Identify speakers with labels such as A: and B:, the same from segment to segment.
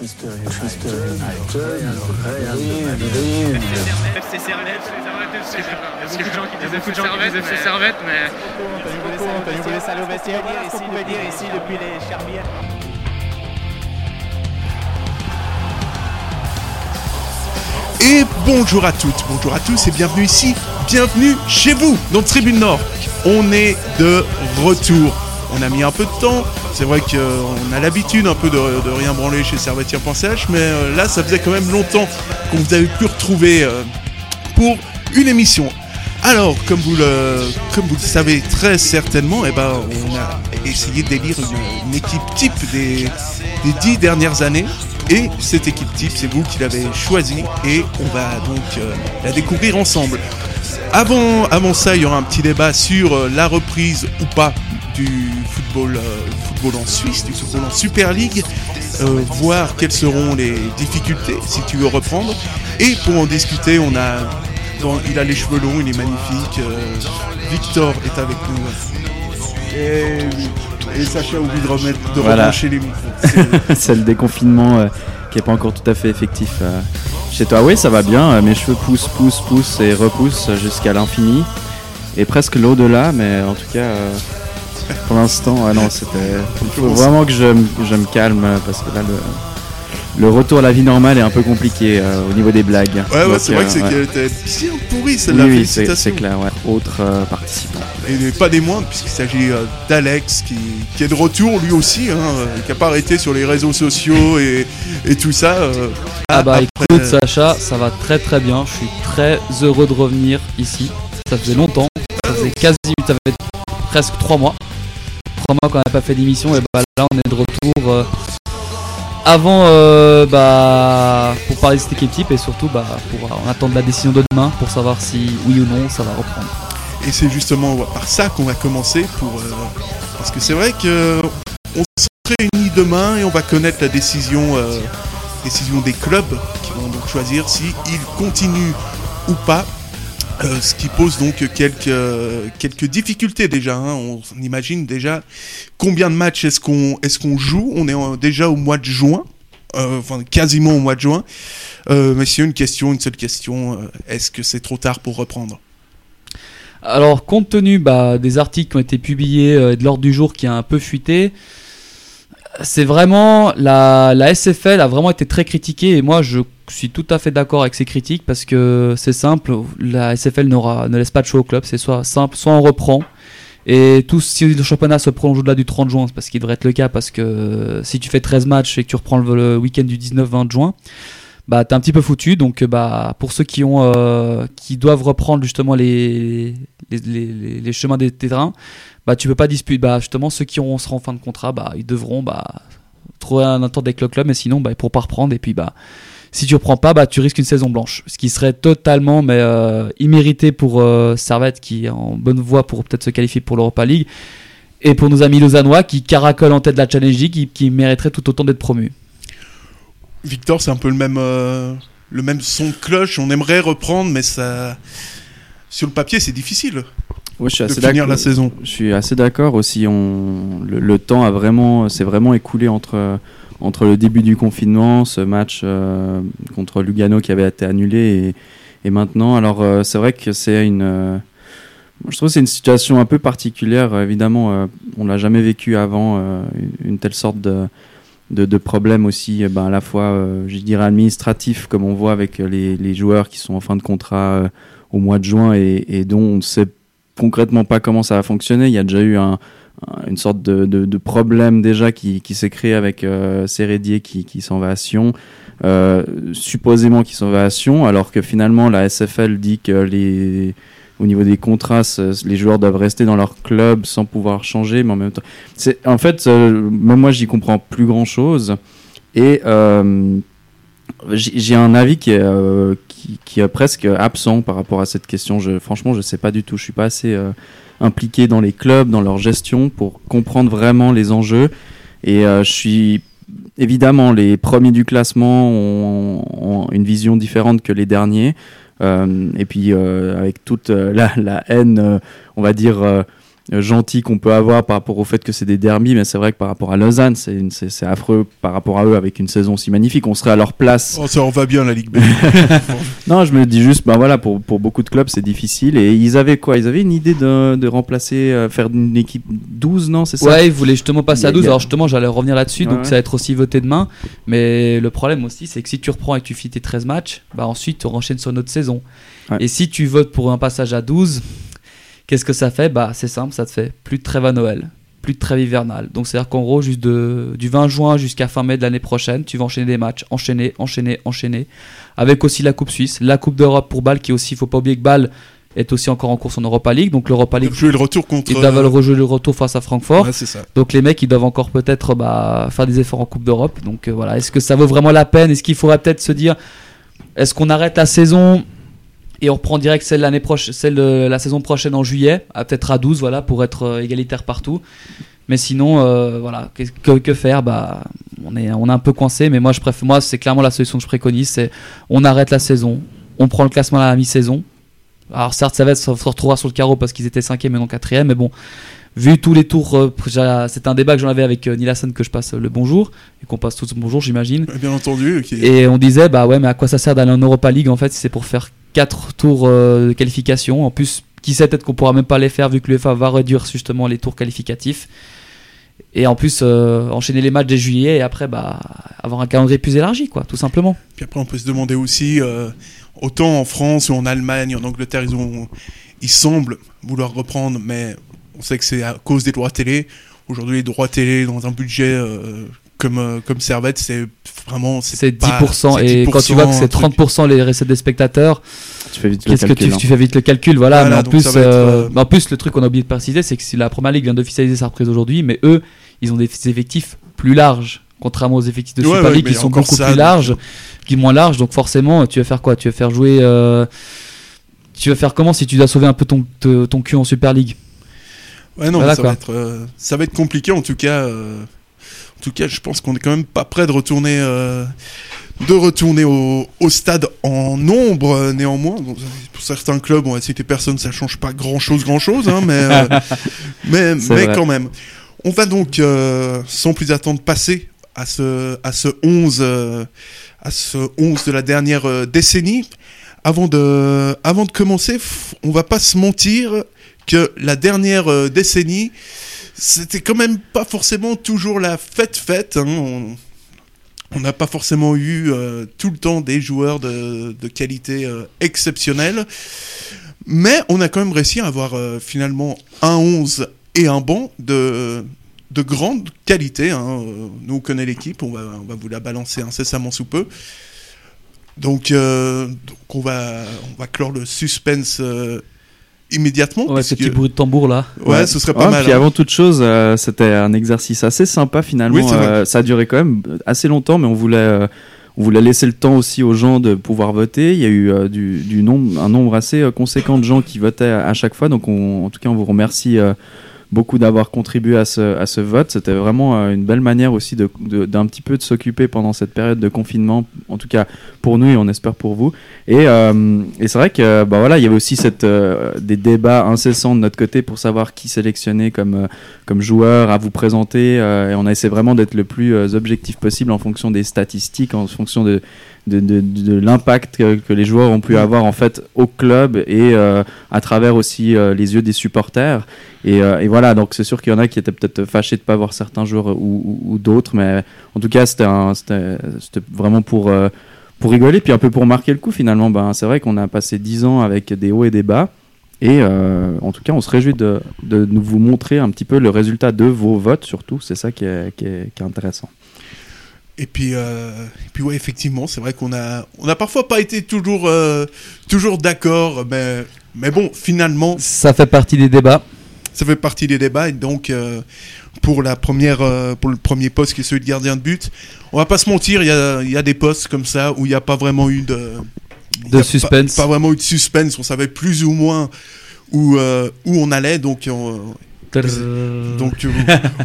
A: Manchester United, Real Madrid.
B: FC Servette, parce que les gens qui disaient FC Servette, FC Servette, mais
C: Antonio voulait saluer au vestiaire. Qu'est-ce qu'on pouvait dire ici depuis les Charmières
D: Et bonjour à toutes, bonjour à tous et bienvenue ici, bienvenue chez vous, dans Tribune Nord. On est de retour. On a mis un peu de temps, c'est vrai qu'on a l'habitude un peu de, rien branler chez Servetier.ch, mais euh, là ça faisait quand même longtemps qu'on vous avait pu retrouver euh, pour une émission. Alors, comme vous le, savez très certainement, eh ben, on a essayé d'élire une, une équipe type des, dix dernières années. Et cette équipe type, c'est vous qui l'avez choisie et on va donc euh, la découvrir ensemble. Avant, ça, il y aura un petit débat sur euh, la reprise ou pas du football, euh, football en Suisse, du football en Super League, euh, voir quelles seront les difficultés si tu veux reprendre. Et pour en discuter, on a, bon, il a les cheveux longs, il est magnifique. euh, Victor est avec nous. Et, et Sacha a oublié de remettre, de
E: Voilà.
D: rebrancher les micros. C'est-
E: le déconfinement euh, qui est pas encore tout à fait effectif euh, chez toi. Oui, ça va bien. mes cheveux poussent, poussent, poussent et repoussent jusqu'à l'infini et presque l'au-delà. Mais en tout cas, euh, pour l'instant, ah non, c'était. Il faut vraiment que je, me- je me calme euh, parce que là, le, le retour à la vie normale est un peu compliqué euh, au niveau des blagues.
D: Ouais, ouais, c'est vrai
E: euh,
D: que c'est
E: ouais.
D: qu'elle était bien pourrie celle-là.
E: oui, c'est clair. Ouais. Autre euh, participant.
D: Et pas des moindres, puisqu'il s'agit euh, d'Alex qui, qui est de retour lui aussi, hein, euh, qui n'a pas arrêté sur les réseaux sociaux et, et tout ça. euh,
F: Ah bah
D: après-
F: écoute Sacha, ça va très très bien, je suis très heureux de revenir ici. Ça faisait longtemps, ça faisait quasi, ça fait presque trois mois. Trois mois qu'on n'a pas fait d'émission et bah là on est de retour euh, avant euh, bah pour parler de cette équipe et surtout bah pour euh, on attend la décision de demain pour savoir si oui ou non ça va reprendre.
D: Et c'est justement par ça qu'on va commencer pour parce que c'est vrai que on se réunit demain et on va connaître la décision décision des clubs qui vont donc choisir si ils continuent ou pas. Euh, ce qui pose donc quelques quelques difficultés déjà. hein. On, imagine déjà combien de matchs est-ce qu'on qu'on joue. On est déjà au mois de juin, euh, enfin quasiment au mois de juin. Euh, messieurs, une question, une seule question. euh, est-ce que c'est trop tard pour reprendre?
F: Alors, compte tenu bah, des articles qui ont été publiés euh, et de l'ordre du jour qui a un peu fuité, c'est vraiment la, la SFL a vraiment été très critiquée et moi je suis tout à fait d'accord avec ces critiques parce que c'est simple, la SFL n'aura ne laisse pas de choix au club, c'est soit simple, soit on reprend. Et tout, si le championnat se prolonge au-delà du 30 juin, parce qu'il devrait être le cas, parce que si tu fais 13 matchs et que tu reprends le, week-end du 19-20 juin, bah t'es un petit peu foutu. Donc bah pour ceux qui ont euh, qui doivent reprendre justement les, les, les- les chemins des terrains, bah tu peux pas disputer. Bah justement ceux qui auront seront en fin de contrat, bah ils devront bah trouver un entente avec le club, mais sinon bah ils pourront pas reprendre. Et puis bah si tu reprends pas, bah tu risques une saison blanche, ce qui serait totalement mais euh, immérité pour euh, Servette qui est en bonne voie pour peut-être se qualifier pour l'Europa League. Et pour nos amis lausannois qui caracolent en tête de la Challenge League, qui, qui mériteraient tout autant d'être promus.
D: Victor, c'est un peu le même, euh, le même son de cloche. On aimerait reprendre, mais ça, sur le papier, c'est difficile
E: Ouais, je suis
D: de
E: assez
D: finir
E: d'accord.
D: la saison.
E: Je suis assez d'accord aussi. On... Le, le temps a vraiment, s'est vraiment écoulé entre, entre le début du confinement, ce match euh, contre Lugano qui avait été annulé, et, et maintenant. Alors, euh, c'est vrai que c'est une. euh, je trouve c'est une situation un peu particulière. Évidemment, on l'a jamais vécu avant, une, une telle sorte de, de, de problème aussi, ben, à la fois, je dirais, administratif, comme on voit avec les, les joueurs qui sont en fin de contrat au mois de juin et, et dont on ne sait concrètement pas comment ça va fonctionner. Il y a déjà eu un, un- une sorte de, problème déjà qui, qui s'est créé avec euh, Sérédier qui, qui s'en va à Sion, euh, supposément qui s'en va à Sion, alors que finalement la SFL dit que les au niveau des contrats, les joueurs doivent rester dans leur club sans pouvoir changer, mais en même temps, c'est en fait, euh, même moi, j'y comprends plus grand chose. Et euh, j'ai un avis qui est, euh, qui, est presque absent par rapport à cette question. Franchement, je sais pas du tout. Je suis pas assez euh, impliqué dans les clubs, dans leur gestion pour comprendre vraiment les enjeux. Et euh, je suis évidemment les premiers du classement ont, une vision différente que les derniers. Et puis avec toute la, haine, on va dire. Euh, gentil qu'on peut avoir par rapport au fait que c'est des derbies, mais c'est vrai que par rapport à Lausanne, c'est une- c'est c'est affreux par rapport à eux avec une saison si magnifique. On serait à leur place.
D: Oh, ça en va bien la Ligue B.
E: Non, je me dis juste, ben voilà, pour, pour beaucoup de clubs, c'est difficile. Et ils avaient quoi? Ils avaient une idée de, de remplacer, euh, faire une équipe 12, non C'est ça?
F: Ouais, ils voulaient justement passer à 12.
E: il y a-
F: Alors justement, j'allais revenir là-dessus,
E: Ouais,
F: donc
E: ouais.
F: ça va être aussi voté demain. Mais le problème aussi, c'est que si tu reprends et que tu finis tes 13 matchs, bah ensuite tu enchaînes sur une autre saison.
E: Ouais.
F: Et si tu votes pour un passage à 12, qu'est-ce que ça fait Bah c'est simple, ça te fait plus de trêve à Noël, plus de trêve hivernale. Donc c'est-à-dire qu'en gros, juste de, du 20 juin jusqu'à fin mai de l'année prochaine, tu vas enchaîner des matchs, enchaîner, enchaîner, enchaîner. Avec aussi la Coupe Suisse, la Coupe d'Europe pour Bâle, qui aussi, faut pas oublier que Bâle est aussi encore en course en Europa League. Donc l'Europa League,
D: Jouer le retour contre.
F: ils doivent rejouer le retour face à Francfort.
D: Ouais, ça.
F: Donc les mecs, ils doivent encore peut-être bah, faire des efforts en Coupe d'Europe. Donc euh, voilà, est-ce que ça vaut vraiment la peine? Est-ce qu'il faudrait peut-être se dire, est-ce qu'on arrête la saison? Et on reprend direct celle l'année prochaine, celle de la saison prochaine en juillet, à peut-être à 12, voilà, pour être euh, égalitaire partout. Mais sinon, euh, voilà, que, que faire? Bah, on est, on est un peu coincé. Mais moi, je préfère, moi, c'est clairement la solution que je préconise, c'est on arrête la saison, on prend le classement à la mi-saison. Alors certes, ça va être, se retrouvera sur le carreau parce qu'ils étaient cinquième et non quatrième, mais bon, vu tous les tours, euh, c'est un débat que j'en avais avec Neil Hassan que je passe le bonjour et qu'on passe tous le bonjour, j'imagine.
D: Bien entendu. ok.
F: Et on disait, bah ouais, mais à quoi ça sert d'aller en Europa League en fait si c'est pour faire 4 tours euh, de qualification En plus, qui sait, peut-être qu'on pourra même pas les faire vu que l'UEFA va réduire justement les tours qualificatifs. Et en plus, euh, enchaîner les matchs dès juillet et après, bah, avoir un calendrier plus élargi, quoi, tout simplement.
D: Puis après, on peut se demander aussi, euh, autant en France ou en Allemagne, en Angleterre, ils, ont, ils semblent vouloir reprendre, mais on sait que c'est à cause des droits télé. Aujourd'hui, les droits télé dans un budget comme, comme Servette, c'est vraiment.
F: C'est
D: pas-
F: 10%.
D: c'est
F: et quand tu vois que
D: 10%,
F: c'est
D: un truc.
F: 30% les recettes des spectateurs,
E: Tu fais vite le
F: que tu,
E: hein.
F: tu fais vite le calcul, voilà.
D: Voilà,
F: mais en
D: donc
F: plus,
D: ça va être,
F: euh,
D: euh,
F: mais en plus, le truc qu'on a oublié de préciser, c'est que si la première ligue vient d'officialiser sa reprise aujourd'hui, mais eux, ils ont des effectifs plus larges, contrairement aux effectifs de
D: Ouais,
F: Super
D: ouais,
F: League qui sont beaucoup
D: ça,
F: plus larges, qui moins larges. Donc forcément, tu vas faire quoi? Tu vas faire jouer. euh, tu vas faire comment si tu dois sauver un peu ton, ton cul en Super League?
D: Ouais, non,
F: Voilà,
D: ça,
F: quoi.
D: va être, euh, ça va être compliqué en tout cas. En tout cas, je pense qu'on est quand même pas prêt de retourner, euh, de retourner au, au stade en nombre euh, néanmoins. Donc, pour certains clubs, on va citer personne, ça change pas grand chose, grand chose, hein, mais, euh, mais, mais
E: vrai.
D: quand même. On va donc, euh, sans plus attendre, passer à ce, à ce 11, euh, à ce 11 de la dernière décennie. Avant de, avant de commencer, on va pas se mentir que la dernière décennie, c'était quand même pas forcément toujours la fête-fête. hein. On n'a pas forcément eu euh, tout le temps des joueurs de, qualité euh, exceptionnelle. Mais on a quand même réussi à avoir euh, finalement un 11 et un banc de, de grande qualité. hein. Nous, on connaît l'équipe, on va, on va vous la balancer incessamment sous peu. Donc, donc on, va, on va clore le suspense immédiatement.
F: Ouais, ce
D: puisque-
F: petit bruit de tambour là.
D: Ouais, ce serait pas
E: Ouais,
D: mal.
E: Puis
D: hein.
E: avant toute chose, euh, c'était un exercice assez sympa finalement.
D: Oui.
E: Euh, ça a duré quand même assez longtemps, mais on voulait, euh, on voulait laisser le temps aussi aux gens de pouvoir voter. Il y a eu euh, du, du nombre, un nombre assez conséquent de gens qui votaient à, à chaque fois. Donc, on- en tout cas, on vous remercie euh, beaucoup d'avoir contribué à ce, vote. C'était vraiment euh, une belle manière aussi de- de- d'un petit peu de s'occuper pendant cette période de confinement, en tout cas pour nous et on espère pour vous. Et, euh, et c'est vrai que bah voilà, il y avait aussi cette, euh, des débats incessants de notre côté pour savoir qui sélectionner comme, comme joueur à vous présenter. et on a essayé vraiment d'être le plus objectif possible en fonction des statistiques, en fonction de, de, de, de l'impact que, que les joueurs ont pu avoir en fait au club et euh, à travers aussi euh, les yeux des supporters. Et, euh, et voilà, donc c'est sûr qu'il y en a qui étaient peut-être fâchés de pas voir certains joueurs ou, ou- ou d'autres, mais en tout cas c'était vraiment pour pour rigoler, puis un peu pour marquer le coup finalement. Ben, c'est vrai qu'on a passé 10 ans avec des hauts et des bas. Et en tout cas, on se réjouit de, de vous montrer un petit peu le résultat de vos votes, surtout. C'est ça qui est, qui est, qui est intéressant.
D: Et puis, euh, et puis ouais, effectivement, c'est vrai qu'on a, on a parfois pas été toujours, euh, toujours d'accord, mais, mais bon, finalement,
F: Ça fait partie des débats.
D: ça fait partie des débats. Et donc, euh, pour la première, euh, pour le premier poste qui est celui de gardien de but, on va pas se mentir, il y a, y a des postes comme ça où il n'y a pas vraiment eu de, pas-
F: suspense.
D: Pas, vraiment eu de suspense. On savait plus ou moins où, où on allait, donc, on- donc, euh,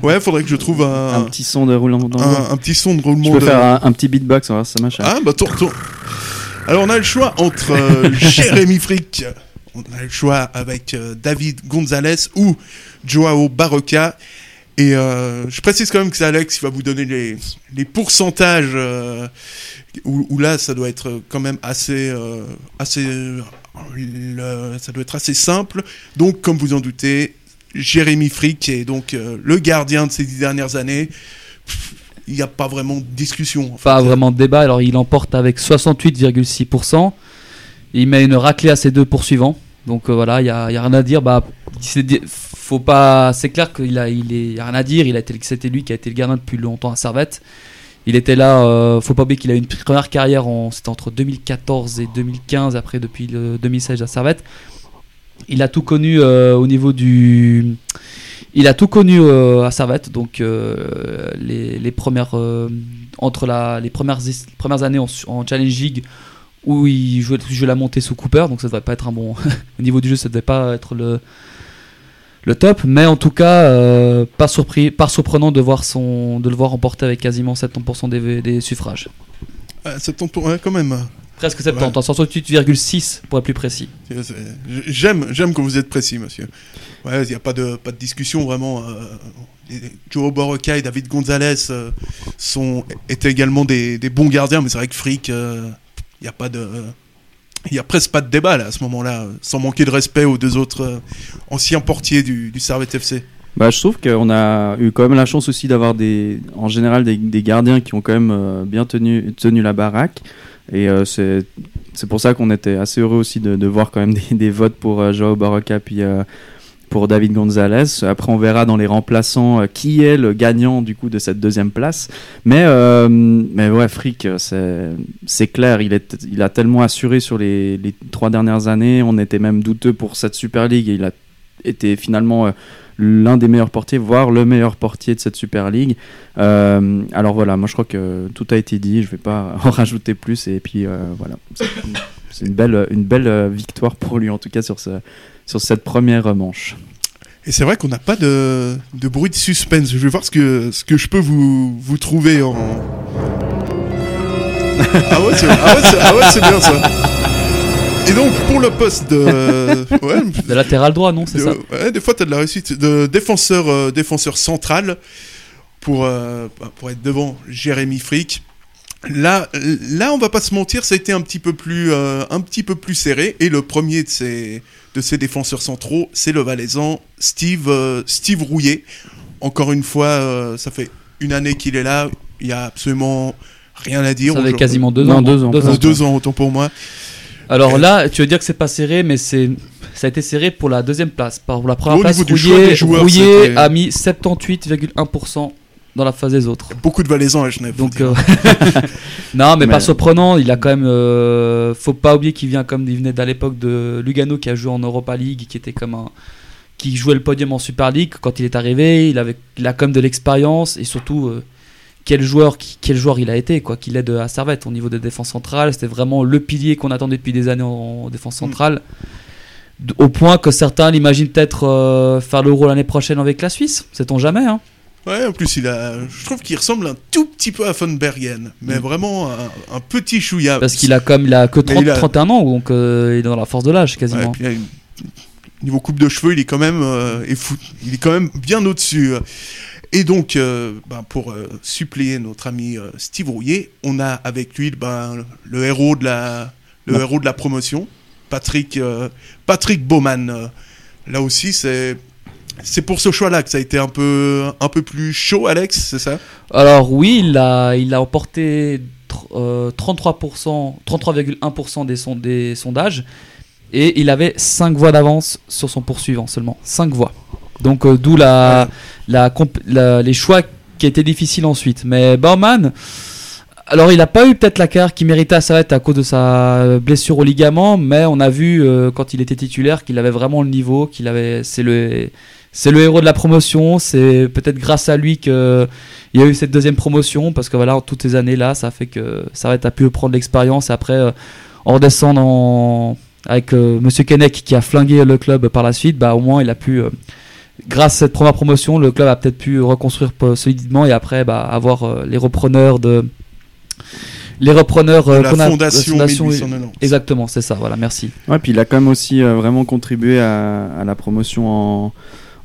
D: ouais, faudrait que je trouve un,
E: Un petit son de roulement dans
D: un, un petit son de
E: Je
D: roulement
E: peux
D: de.
E: faire un, un petit beatbox, on va voir si ça marche.
D: Ah, bah, tourne, tourne. Alors, on a le choix entre euh, Jérémy Frick on a le choix avec euh, David Gonzalez ou Joao Barroca. Et euh, je précise quand même que c'est Alex qui va vous donner les, les pourcentages, euh, où, où là ça doit être quand même assez, euh, assez, euh, le- ça doit être assez simple. Donc comme vous en doutez, Jérémy Frick qui est donc euh, le gardien de ces dix dernières années. Il n'y a pas vraiment de discussion. en
F: Pas
D: fait.
F: vraiment de débat. Alors il emporte avec 68,6%. Il met une raclée à ses deux poursuivants. Donc euh, voilà, il y a, rien à dire. Bah, faut pas. C'est clair qu'il a, il est, y a rien à dire. Il a été, c'était lui qui a été le gardien depuis longtemps à Servette. Il était là. euh, faut pas oublier qu'il a eu une première carrière. En, c'était entre 2014 et 2015. Après, depuis le 2016 à Servette. Il a tout connu euh, au niveau du. Il a tout connu euh, à Servette, donc euh, les, premières entre la, les premières, premières années en, en Challenge League où il jouait, la montée sous Cooper, donc ça devrait pas être un bon au niveau du jeu, ça devait pas être le le top, mais en tout cas pas surpris, pas surprenant de voir son de le voir remporter avec quasiment 70% des, des suffrages.
D: Ah, 70 pour- ouais, quand même.
F: Presque 70, en 68,6 pour être plus précis.
D: J'aime, j'aime quand vous êtes précis, monsieur. Ouais, il n'y a pas de, pas de discussion vraiment. euh, Joe Boroca et David Gonzalez euh, sont, étaient également des, des bons gardiens, mais c'est vrai que Frick, euh, il n'y a pas de. Il y a presque pas de débat là, à ce moment-là, sans manquer de respect aux deux autres anciens portiers du, du Servette FC.
E: Bah, je trouve qu'on a eu quand même la chance aussi d'avoir des, en général des, des gardiens qui ont quand même bien tenu, tenu la baraque. Et euh, c'est pour ça qu'on était assez heureux aussi de, voir quand même des, votes pour euh, Joao Barroca puis euh, pour David Gonzalez. Après, on verra dans les remplaçants euh, qui est le gagnant du coup de cette deuxième place. Mais euh, mais ouais, Frick, c'est clair, il est il a tellement assuré sur les, les trois dernières années. On était même douteux pour cette Super League et il a été finalement l'un des meilleurs portiers, voire le meilleur portier de cette Super League. Euh, alors voilà, moi je crois que tout a été dit, je vais pas en rajouter plus et puis euh, voilà. C'est- une belle, une belle euh, victoire pour lui en tout cas sur, ce, sur cette première manche.
D: Et c'est vrai qu'on n'a pas de, bruit de suspense. Je vais voir ce que, ce que je peux vous, vous trouver en. Ah ouais, c'est ah ouais, ah ouais, bien ça. Et donc, pour le poste de. Ouais,
F: De latéral droit, non, c'est
D: de-
F: ça
D: ouais, des fois, tu as de la réussite. De défenseur, euh, défenseur central pour, euh, pour être devant Jérémy Frick. Là, là, on va pas se mentir, ça a été un petit peu plus, euh, un petit peu plus serré. Et le premier de ces, de ces défenseurs centraux, c'est le Valaisan Steve, euh, Steve Rouillet. Encore une fois, euh, ça fait une année qu'il est là. Il y a absolument rien à dire.
F: Ça fait
D: Aujourd'hui-
F: quasiment deux
E: Non,
F: ans.
E: deux ans.
F: Deux ans.
D: deux ans, autant pour moi.
F: Alors là, tu veux dire que c'est pas serré, mais c'est ça a été serré pour la deuxième place. Pour la première
D: Au
F: place,
D: joueurs, c'était-
F: a mis 78,1% dans la phase des autres.
D: Beaucoup de Valaisans à Genève. faut
F: Donc euh, non, mais,
E: Mais-
F: pas surprenant. Il a quand même, euh, faut pas oublier qu'il vient comme il venait d'à l'époque de Lugano qui a joué en Europa League, qui était comme un, qui jouait le podium en Super League. Quand il est arrivé, il avait, il a quand même de l'expérience et surtout euh, quel joueur, qui- quel joueur il a été quoi, qu'il aide à Servette au niveau de défense centrale. C'était vraiment le pilier qu'on attendait depuis des années en, en défense centrale. D- Au point que certains l'imaginent peut-être euh, faire l'Euro l'année prochaine avec la Suisse, sait-on jamais. Hein.
D: Ouais, en plus, il a. Je trouve qu'il ressemble un tout petit peu à Von Bergen, mais
F: Mm.
D: vraiment un, un petit chouïa.
F: Parce qu'il a comme il a que
D: Mais
F: 30,
D: il a-
F: 31 ans, donc euh, il est dans la force de l'âge
D: Ouais,
F: quasiment.
D: puis une- Niveau coupe de cheveux, il est quand même, euh, il est quand même bien au-dessus. Et donc, euh, ben, pour euh, suppléer notre ami euh, Steve Rouillet, on a avec lui ben, le héros de la, le
E: Ouais.
D: héros de la promotion, Patrick, euh, Patrick. Euh, Là aussi, c'est c'est pour ce choix-là que ça a été un peu, un peu plus chaud, Alex, c'est ça?
F: Alors oui, il a, il a emporté tr- euh, 33%, 33,1% des, son- des sondages et il avait 5 voix d'avance sur son poursuivant seulement. 5 voix. Donc euh, d'où la, la, comp- la- les choix qui étaient difficiles ensuite. Mais Baumann, alors il n'a pas eu peut-être la carrière qu'il méritait à à cause de sa blessure au ligament, mais on a vu euh, quand il était titulaire qu'il avait vraiment le niveau, qu'il avait, c'est le, c'est le héros de la promotion. C'est peut-être grâce à lui que il y a eu cette deuxième promotion parce que voilà, en toutes ces années là, ça fait que Servette a pu prendre l'expérience. Et après, euh, en redescendant avec euh, Monsieur Kennec qui a flingué le club par la suite, bah au moins il a pu euh, grâce à cette première promotion, le club a peut-être pu reconstruire solidement et après bah, avoir euh, les repreneurs de les repreneurs
D: de
F: euh,
D: la
F: qu'on a-
D: fondation
F: fondation-
D: 1890.
F: Exactement, c'est ça. Voilà, merci.
E: Ouais, puis il a quand même aussi euh, vraiment contribué à, à la promotion en,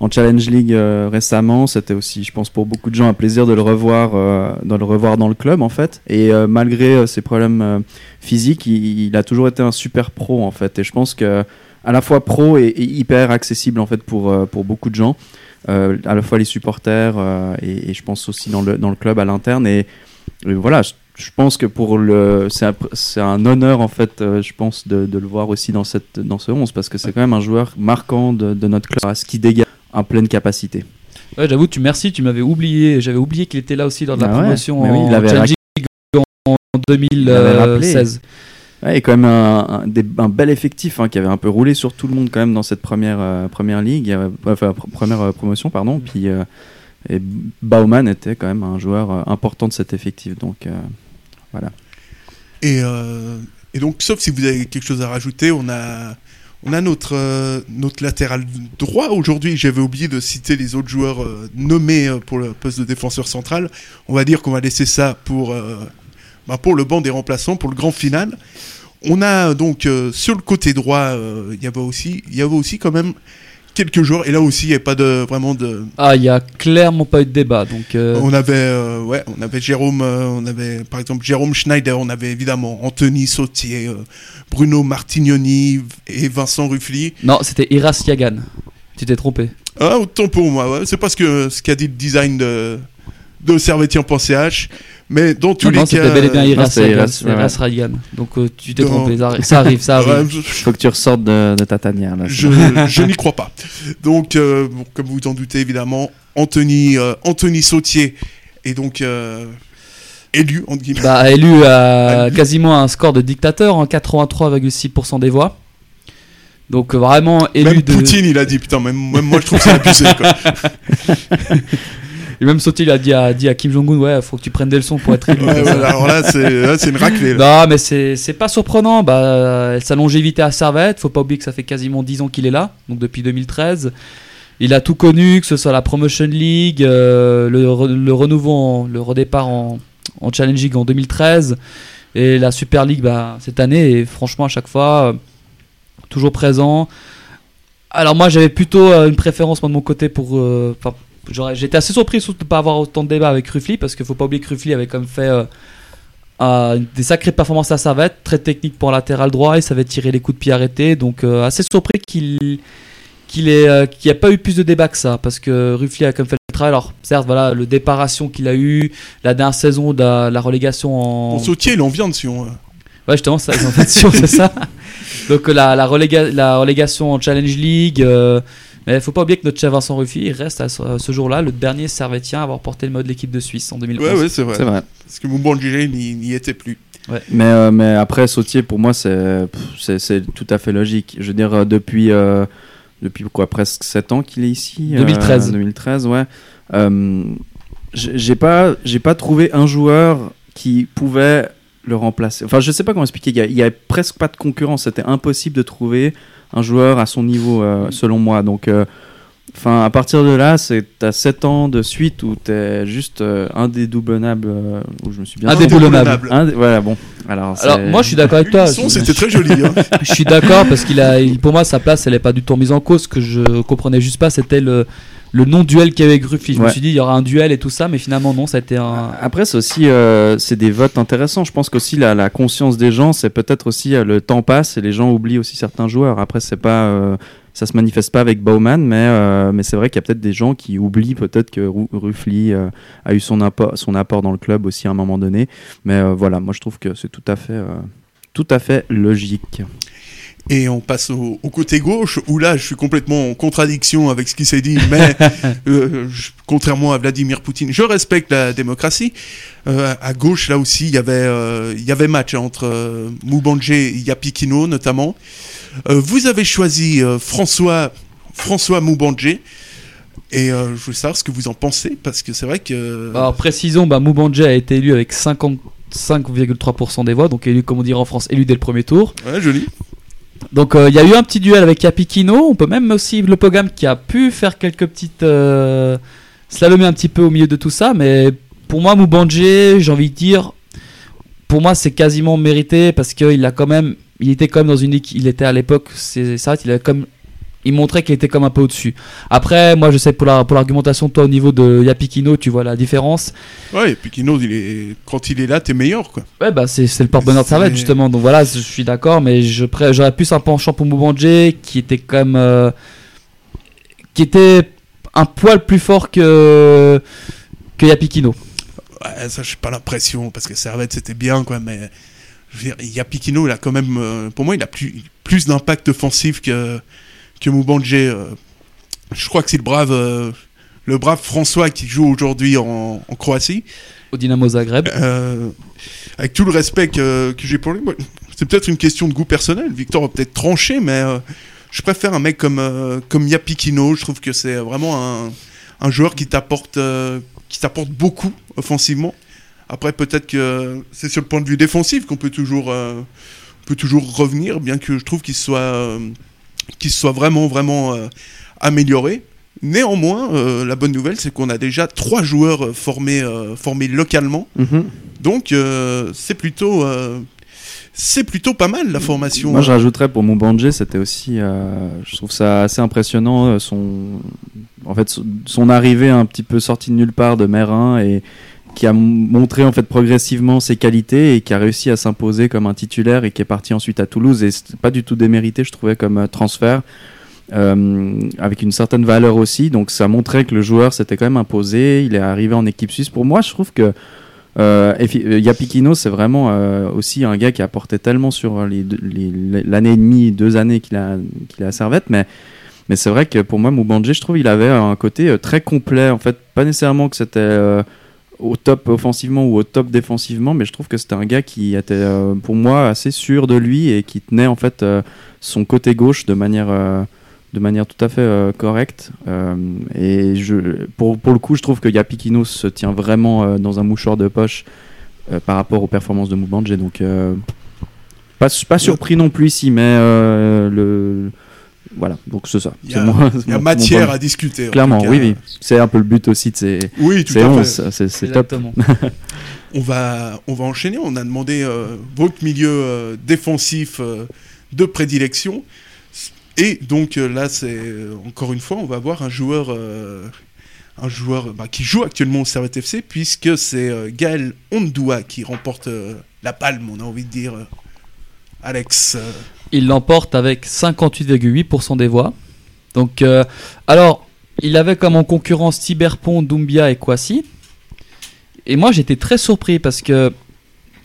E: en Challenge League euh, récemment. C'était aussi, je pense, pour beaucoup de gens un plaisir de le revoir, euh, de le revoir dans le club en fait. Et euh, malgré euh, ses problèmes euh, physiques, il, il a toujours été un super pro en fait. Et je pense que à la fois pro et, et hyper accessible en fait pour euh, pour beaucoup de gens, Euh, à la fois les supporters euh, et, et je pense aussi dans le dans le club à l'interne. Et, et voilà. je- je pense que pour le, c'est un, c'est un honneur en fait, je pense, de, de le voir aussi dans cette, dans ce 11 parce que c'est quand même un joueur marquant de, de notre club, ce qui dégage en pleine capacité.
F: Ouais, j'avoue, tu merci, tu m'avais oublié, j'avais oublié qu'il était là aussi lors de la
E: Ah ouais,
F: promotion
E: mais oui, il
F: en en
E: Il l'avait rappelé.
F: 2016.
E: Ouais, et quand même un, un- des- un bel effectif hein, qui avait un peu roulé sur tout le monde quand même dans cette première euh, première ligue, euh, enfin pr- première euh, promotion pardon. Puis et Baumann était quand même un joueur important de cet effectif, donc voilà.
D: Et, et donc, sauf si vous avez quelque chose à rajouter, on a, on a notre, notre latéral droit aujourd'hui. J'avais oublié de citer les autres joueurs nommés pour le poste de défenseur central. On va dire qu'on va laisser ça pour, bah, pour le banc des remplaçants, pour le grand final. On a donc euh, sur le côté droit, euh, il y avait aussi, il y avait aussi quand même quelques joueurs. Et là aussi, il n'y a pas de vraiment de.
F: Ah, il y a clairement pas eu de débat. Donc, euh,
D: On avait, euh, ouais, on avait Jérôme, euh, on avait par exemple Jérôme Schneider, on avait évidemment Anthony Sautier, euh, Bruno Martignoni et Vincent Ruffly.
F: non, c'était Iras Yagan. Tu t'es trompé.
D: Ah, autant pour moi, ouais. c'est pas ce que ce qu'a dit le design de de Servetien pour CH, mais dans tous
F: Non,
D: les
F: non,
D: cas,
F: bel et bien
E: non,
F: Iras Yagan.
E: Iras, ouais.
F: Iras Yagan. Donc, euh, tu t'es
D: Dans-
F: trompé. Ça arri- Ça arrive, ça
D: ouais,
F: arrive.
D: je,
E: Faut que tu ressortes de, de ta tanière là.
D: je, je n'y crois pas. Donc, euh, bon, comme vous vous en doutez évidemment, Anthony euh, Anthony Sautier est donc euh, élu entre guillemets.
F: Bah, élu à quasiment un score de dictateur en 83,6% des voix. Donc vraiment élu
D: même
F: de.
D: Poutine, il a dit putain, même, même moi je trouve ça abusé. Quoi.
F: Et même Sauté, il a dit à, dit à Kim Jong-un, ouais, faut que tu prennes des leçons pour être élu.
D: Ouais, ouais, alors là, c'est une raclée. là.
F: Non, mais c'est pas surprenant. Bah, sa longévité à Servette, faut pas oublier que ça fait quasiment 10 ans qu'il est là, donc depuis 2013. Il a tout connu, que ce soit la Promotion League, euh, le, re- le renouveau, en- le redépart en, en Challenge League en 2013 et la Super League bah, cette année. Et franchement, à chaque fois, euh, toujours présent. Alors moi, j'avais plutôt euh, une préférence moi, de mon côté pour. euh, J'étais assez surpris surtout de ne pas avoir autant de débats avec Ruffly parce qu'il faut pas oublier que Ruffly avait quand même fait euh, des sacrées performances à Servette, très technique pour latéral droit, il savait tirer les coups de pied arrêtés, donc euh, assez surpris qu'il qu'il ait euh, n'y a pas eu plus de débats que ça, parce que Ruffly a quand même fait le travail. Alors certes, voilà, le Sion qu'il a eu, la dernière saison de la, la relégation en,
D: En sautier, il en vient dessus. hein.
F: Ouais, justement, ça, ils fait sûr, c'est ça. Donc euh, la, la, reléga- la relégation en Challenge League. Mais il faut pas oublier que notre chef Vincent Ruffy il reste à ce, jour-là le dernier servétien à avoir porté le mode de l'équipe de Suisse en 2011.
D: Ouais, ouais, c'est vrai.
E: C'est vrai.
D: Parce que Moubangire n'y n'y était plus.
E: Mais, euh, mais après, Sautier, pour moi, c'est pff, c'est- c'est tout à fait logique. Je veux dire, euh, depuis, euh, depuis quoi, presque 7 ans qu'il est ici euh,
F: 2013.
E: 2013, ouais. Euh, j'ai pas, j'ai pas trouvé un joueur qui pouvait le remplacer. Enfin, je sais pas comment expliquer. Il y a, il y a presque pas de concurrence. C'était impossible de trouver un joueur à son niveau, euh, selon moi. Donc. euh, Enfin, à partir de là, c'est t'as 7 ans de suite où t'es juste euh, indédoublonnable. euh, où je me suis bien.
F: Indéboulonnable.
E: Indé- voilà, bon. Alors,
F: moi je suis d'accord avec toi.
D: C'était très joli. hein.
F: Je suis d'accord parce qu'il a, il- pour moi sa place elle est pas du tout mise en cause. Ce que je comprenais juste pas c'était le, le non duel qu'il y avait avec Ruffy. Je me suis dit il y aura un duel et tout ça, mais finalement non, ça a été un.
E: Après, c'est aussi euh, c'est des votes intéressants. Je pense qu'aussi la, la conscience des gens, c'est peut-être aussi euh, le temps passe et les gens oublient aussi certains joueurs. Après, c'est pas euh, ça se manifeste pas avec Baumann, mais mais c'est vrai qu'il y a peut-être des gens qui oublient peut-être que Ru- Ruffly a eu son apport son apport dans le club aussi à un moment donné. Mais voilà, moi je trouve que c'est tout à fait tout à fait logique.
D: Et on passe au, au côté gauche, où là, je suis complètement en contradiction avec ce qui s'est dit, mais euh, je- contrairement à Vladimir Poutine, je respecte la démocratie. Euh, à gauche, là aussi, il y avait, euh, il y avait match entre euh, Moubanje et Yapikino, notamment. Vous avez choisi François, François Moubanje. Et euh, je veux savoir ce que vous en pensez, parce que c'est vrai que...
F: Alors précisons, bah, Moubanje a été élu avec 55,3% des voix, donc élu comme on dirait en France, élu dès le premier tour.
D: Ouais, joli.
F: Donc euh, il y a eu un petit duel avec Yapikino. On peut même aussi le Pogam qui a pu faire quelques petites euh, slalomer un petit peu au milieu de tout ça. Mais pour moi, Moubanje, j'ai envie de dire, pour moi, c'est quasiment mérité parce qu'il a quand même, il était quand même dans une il était à l'époque, c'est ça, il a comme, il montrait qu'il était comme un peu au-dessus. Après, moi, je sais pour la pour l'argumentation, toi au niveau de Yapikino, tu vois la différence.
D: Ouais, et puis Kino, il est... quand il est là, t'es meilleur, quoi.
F: Ouais, bah c'est c'est le porte-bonheur de Servette justement. Donc voilà, je suis d'accord, mais je j'aurais plus un penchant pour Moubandje qui était quand même, euh, qui était un poil plus fort que que Yapikino.
D: Ouais, ça, j'ai pas l'impression, parce que Servette, c'était bien, quoi, mais... Je veux dire, Yapikino, il a quand même... euh, pour moi, il a plus, plus d'impact offensif que, que Moubandje. euh. Je crois que c'est le brave... euh, Le brave François qui joue aujourd'hui en, en Croatie.
F: Au Dynamo Zagreb.
D: Euh, avec tout le respect que, que j'ai pour lui, c'est peut-être une question de goût personnel. Victor va peut-être trancher, mais je préfère un mec comme, comme Yapikino. Je trouve que c'est vraiment un, un joueur qui t'apporte qui t'apporte beaucoup offensivement. Après, peut-être que c'est sur le point de vue défensif qu'on peut toujours, euh, peut toujours revenir, bien que je trouve qu'il soit, euh, qu'il soit vraiment, vraiment euh, amélioré. Néanmoins, euh, la bonne nouvelle, c'est qu'on a déjà trois joueurs euh, formés, euh, formés localement.
E: Mhm.
D: Donc c'est plutôt c'est plutôt pas mal la formation.
E: Moi, je rajouterais pour Moubandje, c'était aussi, euh, je trouve ça assez impressionnant, son, en fait, son- son arrivée un petit peu sortie de nulle part de Merin et qui a montré en fait progressivement ses qualités et qui a réussi à s'imposer comme un titulaire et qui est parti ensuite à Toulouse et c'est pas du tout démérité, je trouvais comme euh, transfert. euh, avec une certaine valeur aussi, donc ça montrait que le joueur s'était quand même imposé. Il est arrivé en équipe suisse. Pour moi, je trouve que euh, effi- euh, Yapikino, c'est vraiment aussi un gars qui a apporté tellement sur l'année et demie, deux années qu'il a, qu'il a à Servette, mais, mais c'est vrai que pour moi, Moubandje, je trouve il avait un côté très complet. En fait, pas nécessairement que c'était au top offensivement ou au top défensivement, mais je trouve que c'était un gars qui était euh, pour moi assez sûr de lui et qui tenait en fait euh, son côté gauche de manière euh, de manière tout à fait correcte. Et je, pour, pour le coup, je trouve que Yapikino se tient vraiment dans un mouchoir de poche par rapport aux performances de Moubandje. Donc, pas, pas surpris non plus ici, mais le. Voilà, donc c'est ça.
D: Il y a-
E: moi-
D: Il y a
E: mon-
D: matière
E: mon
D: à discuter. en
E: Clairement, oui, oui. C'est un peu le but aussi de ces,
D: Oui, tout
E: ces
D: à
E: 11.
D: fait.
E: C'est top.
D: On va on va enchaîner. On a demandé euh, votre milieu euh, défensif euh, de prédilection. Et donc euh, là, c'est euh, encore une fois, on va voir un joueur euh, un joueur bah, qui joue actuellement au Servette FC puisque c'est euh, Gaël Ondua qui remporte euh, la palme. On a envie de dire. euh, Alex.
F: Il l'emporte avec 58,8% des voix. Donc, euh, alors, il avait comme en concurrence Tiberpont, Doumbia et Kwasi. Et moi, j'étais très surpris parce que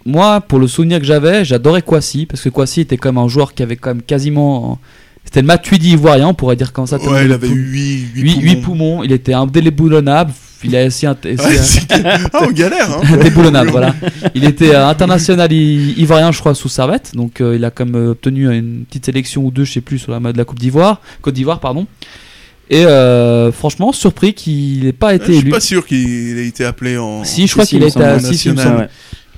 F: moi, pour le souvenir que j'avais, j'adorais Kwasi parce que Kwasi était comme un joueur qui avait quand même quasiment. C'était le Matuidi ivoirien, on pourrait dire comme ça.
D: ouais, il avait
F: pou-
D: 8,
F: 8, huit poumons. Il était indéboulonnable. Il a aussi. aussi-
D: c'est- ah, on galère, hein.
F: Indéboulonnable, voilà. Il était euh, international ivoirien, je crois, sous Servette. Donc, euh, il a comme euh, obtenu une petite sélection ou deux, je sais plus, sur la mode de la Coupe d'Ivoire, Côte d'Ivoire, pardon. Et euh, franchement, surpris qu'il n'ait pas
D: Je
F: été
D: suis
F: élu.
D: pas sûr qu'il ait été appelé en.
F: Si, je crois
E: Si,
F: qu'il
E: il
F: a été 6, il me semble.
E: ouais.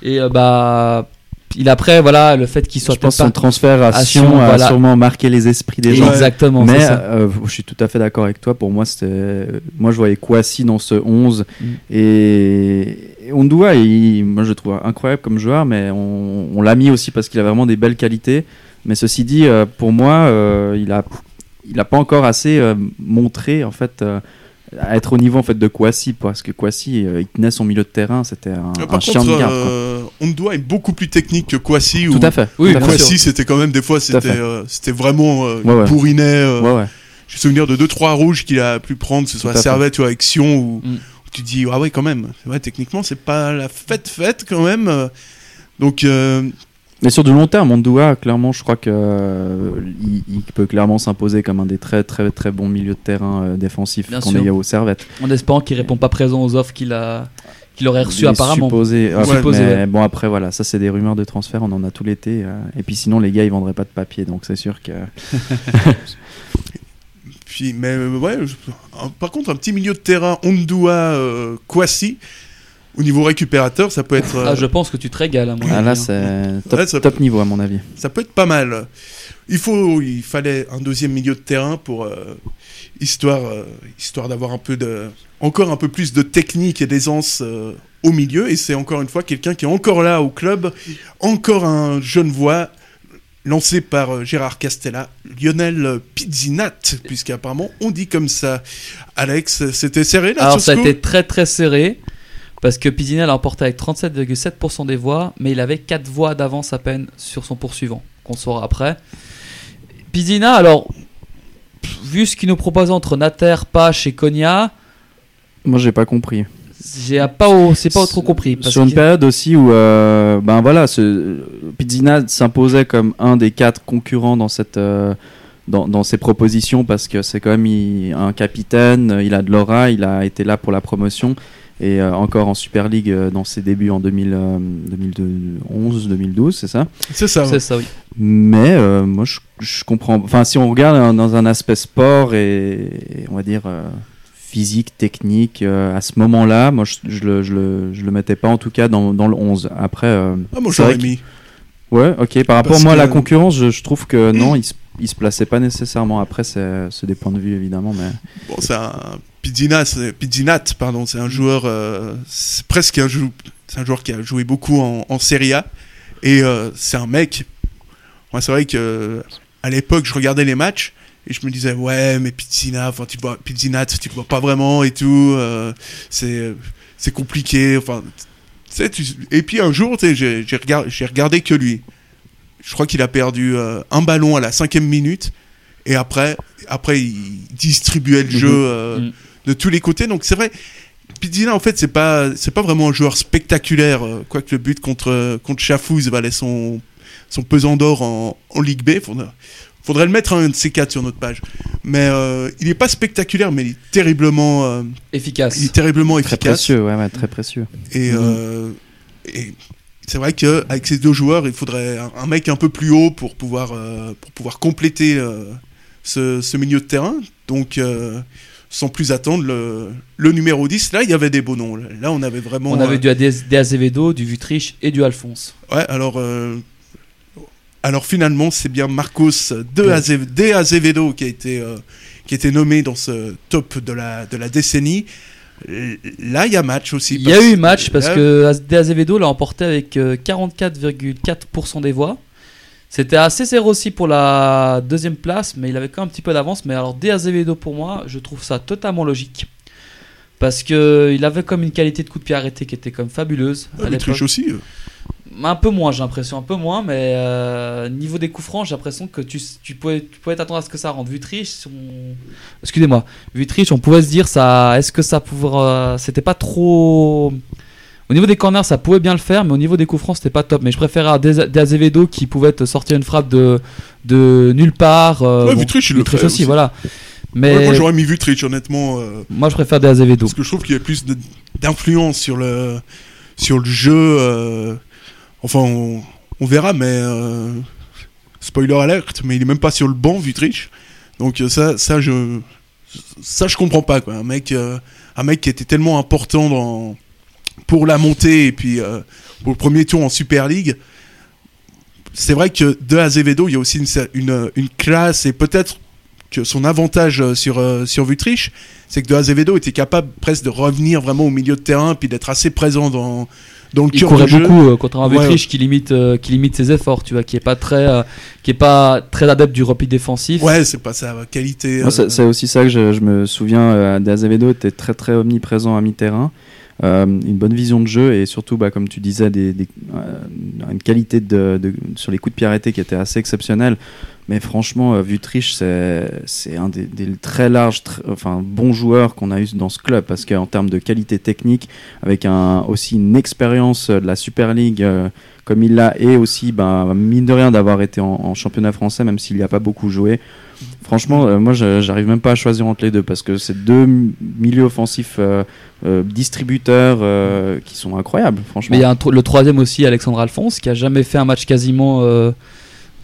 F: Et euh, bah, il après, voilà, le fait qu'il soit
E: Je pense son transfert à
F: à
E: Sion
F: Sion,
E: a
F: voilà.
E: sûrement marqué les esprits des gens.
F: Exactement,
E: Mais euh, je suis tout à fait d'accord avec toi. Pour moi, c'était, moi, je voyais Kouassi dans ce 11
F: Mm.
E: et Ondua, il- moi, je le trouve incroyable comme joueur, mais on, on l'a mis aussi parce qu'il a vraiment des belles qualités. Mais ceci dit, euh, pour moi, euh, il a, il a pas encore assez euh, montré en fait. euh, à être au niveau en fait de Kouassi parce que Kouassi euh, il tenait son milieu de terrain c'était un, un chien de garde
D: euh, Ondua est beaucoup plus technique que Kwasi.
E: tout à fait
F: Oui.
D: Kwasi, c'était quand même des fois, c'était euh, c'était vraiment euh,
E: Ouais, ouais.
D: bourrinet. euh,
E: ouais, ouais.
D: J'ai souvenir de 2-3 rouges qu'il a pu prendre, que ce soit à. Servette ou avec Sion, où,
F: Mm.
D: où tu te dis, ah ouais, quand même. C'est vrai, techniquement, c'est pas la fête fête quand même. Donc, euh,
E: Mais sur du long terme, Mondoua, clairement, je crois que euh, il, peut clairement s'imposer comme un des très très très bons milieux de terrain euh, défensifs qu'on ait au Servette.
F: En espérant qu'il répond pas présent aux offres qu'il a, qu'il aurait
E: est
F: apparemment.
E: supposé-
D: Ouais,
F: supposé,
E: mais
F: ouais.
E: bon après voilà, ça c'est des rumeurs de transfert, on en a tout l'été. euh, et puis sinon les gars ils vendraient pas de papier, donc c'est sûr que.
D: puis, mais euh, ouais, je- par contre, un petit milieu de terrain, Ondua, euh, Kwasi, au niveau récupérateur, ça peut être. euh,
F: Ah, je pense que tu te régales à mon
E: Ah
F: avis,
E: là
F: hein.
E: c'est top,
D: Ouais, ça-
E: top niveau à mon avis.
D: ça peut être pas mal. Il faut, il fallait un deuxième milieu de terrain pour euh, histoire, euh, histoire d'avoir un peu de, encore un peu plus de technique et d'aisance euh, au milieu. Et c'est encore une fois quelqu'un qui est encore là au club, encore un jeune voix lancé par euh, Gérard Castella, Lionel Pizzinat, puisqu'apparemment on dit comme ça. Alex, c'était serré là
F: Alors ça a été très très serré. Parce que Pizzinat l'a emporté avec 37,7% des voix, mais il avait 4 voix d'avance à peine sur son poursuivant, qu'on saura après. Pizzinat, alors, vu ce qu'il nous propose entre Nater, Pache et Konya,
E: Moi, j'ai pas compris.
F: j'ai pas, au- c'est pas trop compris. parce
E: Sur une période aussi où, euh, ben voilà, ce, Pizzina s'imposait comme un des quatre concurrents dans cette, euh, dans, dans ses propositions parce que c'est quand même il- un capitaine, il a de l'aura, il a été là pour la promotion et euh, encore en Super League euh, dans ses débuts en 2000, euh, 2011, 2012, c'est ça?
D: C'est ça.
F: C'est ça, oui.
E: Mais euh, moi, je, je comprends. Enfin, si on regarde dans un aspect sport et, et on va dire euh, physique, technique, euh, à ce moment-là, moi, je, je, le, je, le, je le mettais pas en tout cas dans, dans le 11. Après, euh,
D: Ah, moi j'aurais
E: que-
D: mis.
E: ouais, ok. Par rapport
D: Parce
E: moi à la concurrence, je, trouve que non, il se, il se plaçait pas nécessairement. Après, c'est c'est des points de vue évidemment, mais
D: Bon, c'est un Pizzinat, pardon, c'est un joueur, euh, c'est presque un joueur, c'est un joueur qui a joué beaucoup en, en Serie A et c'est un mec. Moi, c'est vrai que à l'époque, je regardais les matchs et je me disais ouais, mais Pizzina, enfin tu vois, Pizzinat, tu le vois pas vraiment et tout, euh, c'est c'est compliqué, enfin. tu Et puis un jour, j'ai j'ai regardé, j'ai regardé que lui. Je crois qu'il a perdu euh, un ballon à la cinquième minute. Et après, après il distribuait le jeu euh, de tous les côtés. Donc c'est vrai, Pizzina, en fait, c'est pas, c'est pas vraiment un joueur spectaculaire. Quoique le but contre, contre Chafouz valait son, son pesant d'or en, en Ligue B. Faudrait, faudrait le mettre un de ces quatre sur notre page. Mais euh, il est pas spectaculaire, mais il est terriblement, euh,
F: Efficace.
D: il est terriblement
E: très
D: efficace.
E: précieux, ouais, ouais, très précieux.
D: Et,
E: Mhm.
D: euh, et c'est vrai qu'avec ces deux joueurs, il faudrait un, un mec un peu plus haut pour pouvoir, euh, pour pouvoir compléter euh, ce, ce milieu de terrain. Donc, euh, sans plus attendre, le, le numéro 10, là, il y avait des beaux noms. Là, on avait vraiment.
F: On avait
D: euh,
F: du Azevedo, du Vutriche et du Alphonse.
D: Ouais, alors. euh, alors finalement, c'est bien Marcos de,
F: Ouais.
D: De Azevedo qui a été, euh, qui a été nommé dans ce top de la, de la décennie. Euh, Là, il y a match aussi.
F: Il y a eu match parce que De Azevedo l'a emporté avec euh, 44,4% des voix. C'était assez serré aussi pour la deuxième place, mais il avait quand même un petit peu d'avance. Mais alors, De Azevedo, pour moi, je trouve ça totalement logique. Parce que il avait comme une qualité de coup de pied arrêté qui était comme fabuleuse.
D: Ah,
F: à
D: aussi.
F: Un peu moins, j'ai l'impression, un peu moins, mais euh, niveau des coups francs, j'ai l'impression que tu, tu pouvais tu pouvais t'attendre à ce que ça rentre. Vutriche, on... excusez-moi, Vutriche, on pouvait se dire ça, est-ce que ça pouvait, euh, c'était pas trop. Au niveau des corners, ça pouvait bien le faire, mais au niveau des coups francs, c'était pas top. Mais je préférais à Azevedo qui pouvait te sortir une frappe de, de nulle part. euh,
D: Ouais,
F: bon,
D: Vutric, il le
F: aussi,
D: aussi.
F: voilà. Mais
D: Ouais, moi, j'aurais mis Vutric, honnêtement. euh,
F: moi, je préfère Des Azevedo.
D: Parce que je trouve qu'il y a plus d'influence sur le, sur le jeu. Enfin, on, verra, mais. euh, spoiler alerte, mais il est même pas sur le banc, Vutric. Donc, euh, ça, ça, je. Ça, je comprends pas, quoi. Un mec, euh, un mec qui était tellement important pour la montée et puis pour le premier tour en Super League. C'est vrai que de Azevedo, il y a aussi une, une, classe et peut-être que son avantage sur, euh, sur c'est que de Azevedo était capable presque de revenir vraiment au milieu de terrain puis d'être assez présent dans, dans le
F: Il courait
D: du
F: beaucoup, euh, contrairement à
D: Ouais.
F: Qui limite, euh, qui limite ses efforts, tu vois, qui est pas très, euh, qui est pas très adepte du repli défensif.
D: Ouais, c'est pas sa qualité. Euh,
E: c'est aussi ça que je, je me souviens. Euh, De Azevedo était très très omniprésent à mi-terrain. Euh, une bonne vision de jeu et surtout, bah, comme tu disais, des, des- euh, une qualité de, de- sur les coups de pied arrêtés qui était assez exceptionnelle. Mais franchement, euh, Vutric, c'est un des, très larges, enfin bons joueurs qu'on a eu dans ce club parce qu'en termes de qualité technique, avec aussi une expérience euh, de la Super League euh, comme il l'a et aussi, ben, mine de rien, d'avoir été en, championnat français, même s'il n'y a pas beaucoup joué. Franchement, euh, moi, j'arrive même pas à choisir entre les deux parce que c'est deux milieux offensifs distributeurs qui sont incroyables, franchement.
F: Mais il y a le troisième aussi, Alexandre Alphonse, qui a jamais fait un match quasiment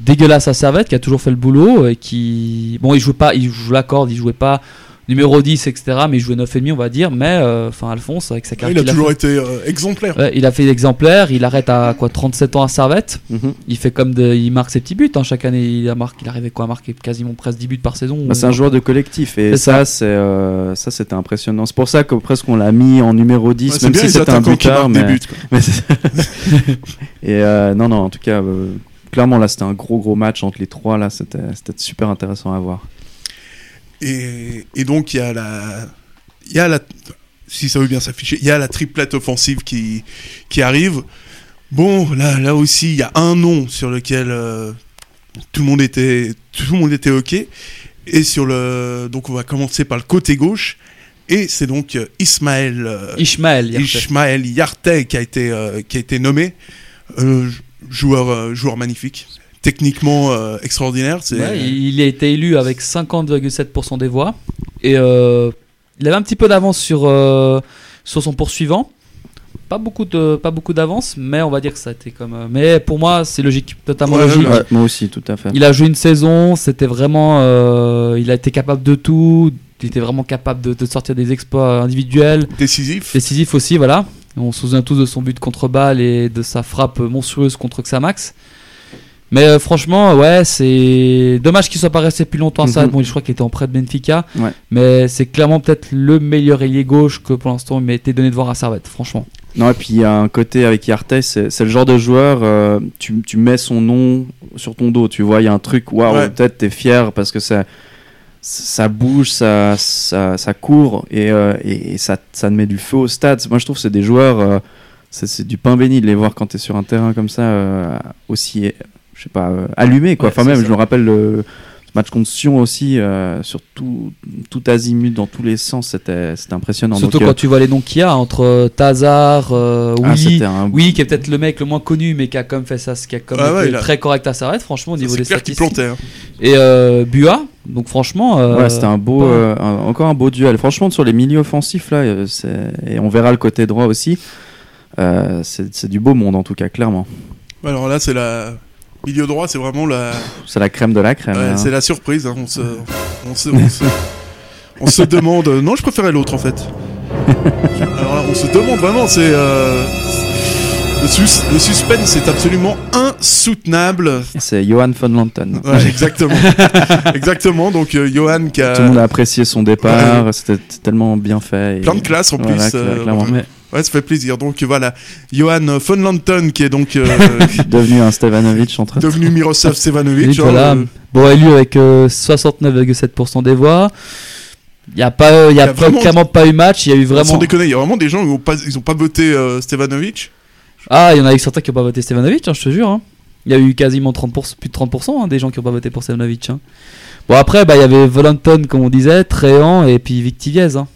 F: dégueulasse à Servette, qui a toujours fait le boulot et qui, bon, il jouait pas, il joue la corde, il jouait pas numéro 10, etc. Mais il jouait 9,5, on va dire. Mais, euh, enfin, Alphonse, avec sa
D: Ouais,
F: carrière.
D: il a toujours
F: fait-
D: été euh, exemplaire.
F: Ouais, il a fait l'exemplaire, il arrête à quoi 37 ans à Servette.
E: Mhm.
F: Il fait comme de, il marque ses petits buts hein, chaque année. Il a marqué, il arrivait quoi à marquer quasiment presque 10 buts par saison.
E: Bah, c'est un joueur de collectif et ça, c'est euh, ça c'était impressionnant. C'est pour ça que presque on l'a mis en numéro 10,
D: Ouais, c'est
E: même
D: bien
E: si c'était un buteur. Mais...
D: buts. quoi.
E: mais et euh, non, non, en tout cas, euh, clairement là c'était un gros gros match entre les trois là, c'était super intéressant à voir.
D: Et, et donc, il y a la. Il y a la. Si ça veut bien s'afficher, il y a la triplette offensive qui, qui arrive. Bon, là, là aussi, il y a un nom sur lequel euh, tout, le monde était, tout le monde était OK. Et sur le. Donc, on va commencer par le côté gauche. Et c'est donc euh, Ismaël. euh,
F: Ishmael. Yarté.
D: Ishmael Yartey qui a été, euh, qui a été nommé. Euh, joueur, euh, joueur magnifique. Techniquement euh, extraordinaire.
F: Ouais, il a été élu avec 50,7% des voix. Et euh, il avait un petit peu d'avance sur, euh, sur son poursuivant. Pas beaucoup, de, pas beaucoup d'avance, mais on va dire que ça a été comme. euh, mais pour moi, c'est logique, totalement
D: Ouais,
F: logique.
D: ouais.
E: Moi aussi, tout à fait.
F: Il a joué une saison, c'était vraiment. euh, il a été capable de tout. Il était vraiment capable de, de sortir des exploits individuels.
D: décisif.
F: Décisif aussi, voilà. On se souvient tous de son but contre balle et de sa frappe monstrueuse contre Xamax. Mais euh, franchement, ouais, c'est dommage qu'il soit pas resté plus longtemps à ça.
E: Mhm.
F: Bon, je crois qu'il était en prêt de Benfica.
E: Ouais.
F: Mais c'est clairement peut-être le meilleur ailier gauche que pour l'instant il m'a été donné de voir à Servette, franchement.
E: Non, et puis il y a un côté avec Yartey, c'est c'est le genre de joueur, euh, tu, tu mets son nom sur ton dos, tu vois, il y a un truc, waouh,
D: Ouais.
E: peut-être t'es fier parce que ça, ça bouge, ça, ça, ça court et, euh, et, et ça, ça te met du feu au stade. Moi je trouve que c'est des joueurs, euh, c'est c'est du pain béni de les voir quand t'es sur un terrain comme ça, euh, aussi, je sais pas, allumé quoi.
D: Ouais,
E: enfin même,
D: ça.
E: je me rappelle le match contre Sion aussi, euh, sur tout, tout azimut, dans tous les sens, c'était c'était impressionnant.
F: Surtout
E: Donc, euh,
F: quand tu vois les noms qu'il y a entre euh, Tazar, euh,
E: ah, un
F: Oui, qui est peut-être le mec le moins connu, mais qui a quand même fait ça, qui a quand même
D: Ah ouais,
F: été
D: a-
F: très correct à Servette, franchement, au niveau des
D: clair
F: statistiques.
D: plantait. hein.
F: Et euh, Bua, donc franchement. euh,
E: Ouais, c'était un beau, euh, un- encore un beau duel. Franchement, sur les milieux offensifs là, euh, et on verra le côté droit aussi. euh, c'est c'est du beau monde en tout cas, clairement.
D: Alors là, c'est la. Milieu droit, c'est vraiment la.
E: C'est la crème de la crème.
D: Ouais,
E: hein.
D: c'est la surprise. hein. On, se... On, se... on, se... on se demande. Non, je préférais l'autre en fait. Alors là, on se demande vraiment. C'est. euh, Le, sus- le suspense est absolument insoutenable.
E: C'est Johan von Lanten.
D: Ouais, exactement. exactement. Donc, euh, Johan qui a
E: Tout le monde a apprécié son départ. C'était tellement bien fait. et-
D: plein de classe en
E: Voilà,
D: plus. euh.
F: Mais-
D: Ouais, ça fait plaisir. Donc voilà, Johan von Lanten qui est donc euh,
E: Devenu un Stevanovic entre.
D: devenu Miroslav Stevanovic. Hein, euh,
F: bon élu avec euh, 69,7% des voix. Il n'y a, pas, euh, il y a,
D: Il y a
F: pas-
D: vraiment-
F: clairement pas eu match. Il y a eu
D: Sans
F: vraiment.
D: déconner, il y a vraiment des gens qui ont pas, ils ont pas voté euh, Stevanovic.
F: Ah, il y en a eu certains qui n'ont pas voté Stevanovic, hein, je te jure. hein. Il y a eu quasiment 30%, plus de 30% hein, des gens qui n'ont pas voté pour Stevanovic. Bon, après, bah, il y avait Volanton, comme on disait, Tréant et puis Vic Tiviez, hein.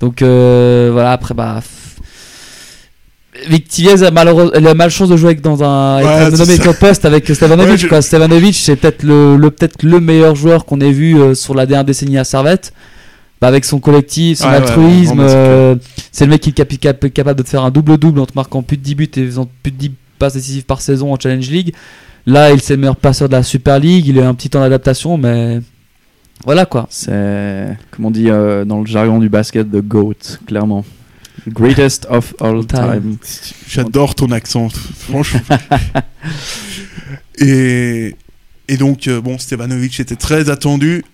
F: Donc euh, voilà, après, bah. f- Vic Tiviez a, malheureux- elle a malchance de jouer avec, dans un,
D: Ouais, c'est
F: nommé poste avec Stevanovic.
D: Ouais, je-
F: quoi. Stevanovic, c'est peut-être le, le, peut le meilleur joueur qu'on ait vu euh, sur la dernière décennie à Servette. Bah, avec son collectif, son
D: Ouais,
F: altruisme,
D: c'est
F: euh, c'est le mec qui est capi- cap- capable de te faire un double-double en te marquant plus de 10 buts et faisant plus de 10 passes décisives par saison en Challenge League. Là, il c'est le meilleur passeur de la Super League. Il a un petit temps d'adaptation, mais voilà quoi.
E: C'est, comme on dit euh, dans le jargon du basket, the GOAT, clairement. Greatest of all
F: Time.
D: J'adore ton accent, franchement. et, et donc, euh, bon, Stevanovic était très attendu.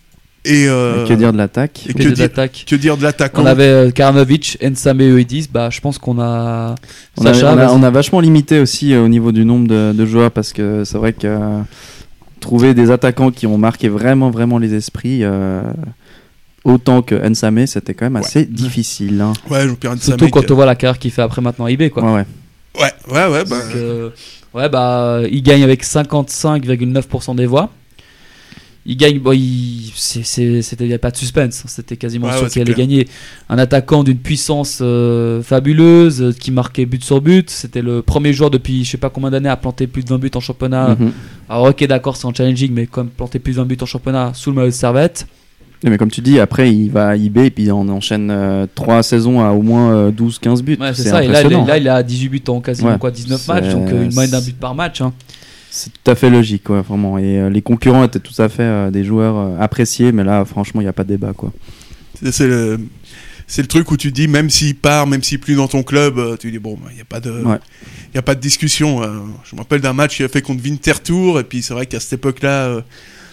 D: Et, euh,
E: que dire de l'attaque
D: et
F: Que
D: dire,
F: l'attaque.
D: que dire de l'attaquant
F: On avait euh, Karnovic, Ensame et Oedis. Bah, je pense qu'on a.
E: On a,
F: Sacha,
E: on a-
F: vas-y.
E: on a vachement limité aussi euh, au niveau du nombre de, de joueurs parce que c'est vrai que euh, trouver des attaquants qui ont marqué vraiment vraiment les esprits euh, autant que Nsame c'était quand même assez difficile. hein.
D: Ouais,
F: Surtout quand on voit la carrière qu'il fait après maintenant à eBay quoi.
E: Ouais, ouais.
D: Ouais, ouais, ouais. Bah,
F: euh, ouais, bah, il gagne avec 55,9% des voix. Il gagne, bon, c'était, il n'y avait pas de suspense, hein, c'était quasiment
D: Ouais,
F: sûr
D: ouais,
F: qu'il allait
D: clair.
F: gagner. Un attaquant d'une puissance euh, fabuleuse, euh, qui marquait but sur but. C'était le premier joueur depuis je sais pas combien d'années à planter plus de 20 buts en championnat.
E: Mhm.
F: Alors, ok, d'accord, c'est en challenging, mais comme planter plus de 20 buts en championnat sous le maillot de Servette.
E: Mais comme tu dis, après il va à eBay et puis on enchaîne euh, trois saisons à au moins euh, 12-15 buts.
F: Ouais, c'est, ça. Et là, il,
E: impressionnant.
F: là, il a 18 buts en quasiment
E: Ouais.
F: quoi, 19
E: C'est-
F: matchs, donc euh, une moyenne d'un but par match. hein.
E: C'est tout à fait logique, vraiment. Et euh, les concurrents étaient tout à fait euh, des joueurs euh, appréciés, mais là, franchement, il n'y a pas de débat, quoi.
D: C'est le, c'est le truc où tu dis, même s'il part, même s'il plus dans ton club, tu dis, bon, il n'y a pas de.
E: Ouais.
D: Y a pas de discussion. Je me rappelle d'un match qu'il a fait contre Winterthur, et puis c'est vrai qu'à cette époque-là,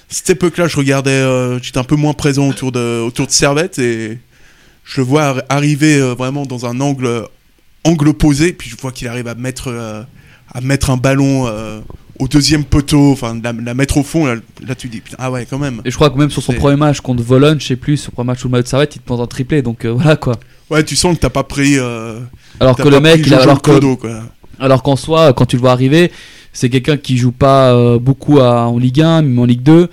D: cette époque-là, je regardais, j'étais un peu moins présent autour de, autour de Servette, et je le vois arri- arriver vraiment dans un angle, angle opposé, puis je vois qu'il arrive à mettre, à mettre un ballon au deuxième poteau, enfin, la, la mettre au fond. Là, là, tu dis, putain, ah ouais, quand même.
F: Et je crois que même sur son premier match contre Vologne, je sais plus, son premier match sous le maillot de Servette, il te prend un triplé, donc euh, voilà quoi.
D: Ouais, tu sens que t'as pas pris. euh,
F: Alors que le mec, il a, alors que-
D: quoi.
F: Alors qu'en soi, quand tu le vois arriver, c'est quelqu'un qui joue pas euh, beaucoup à- en Ligue 1, même en Ligue 2.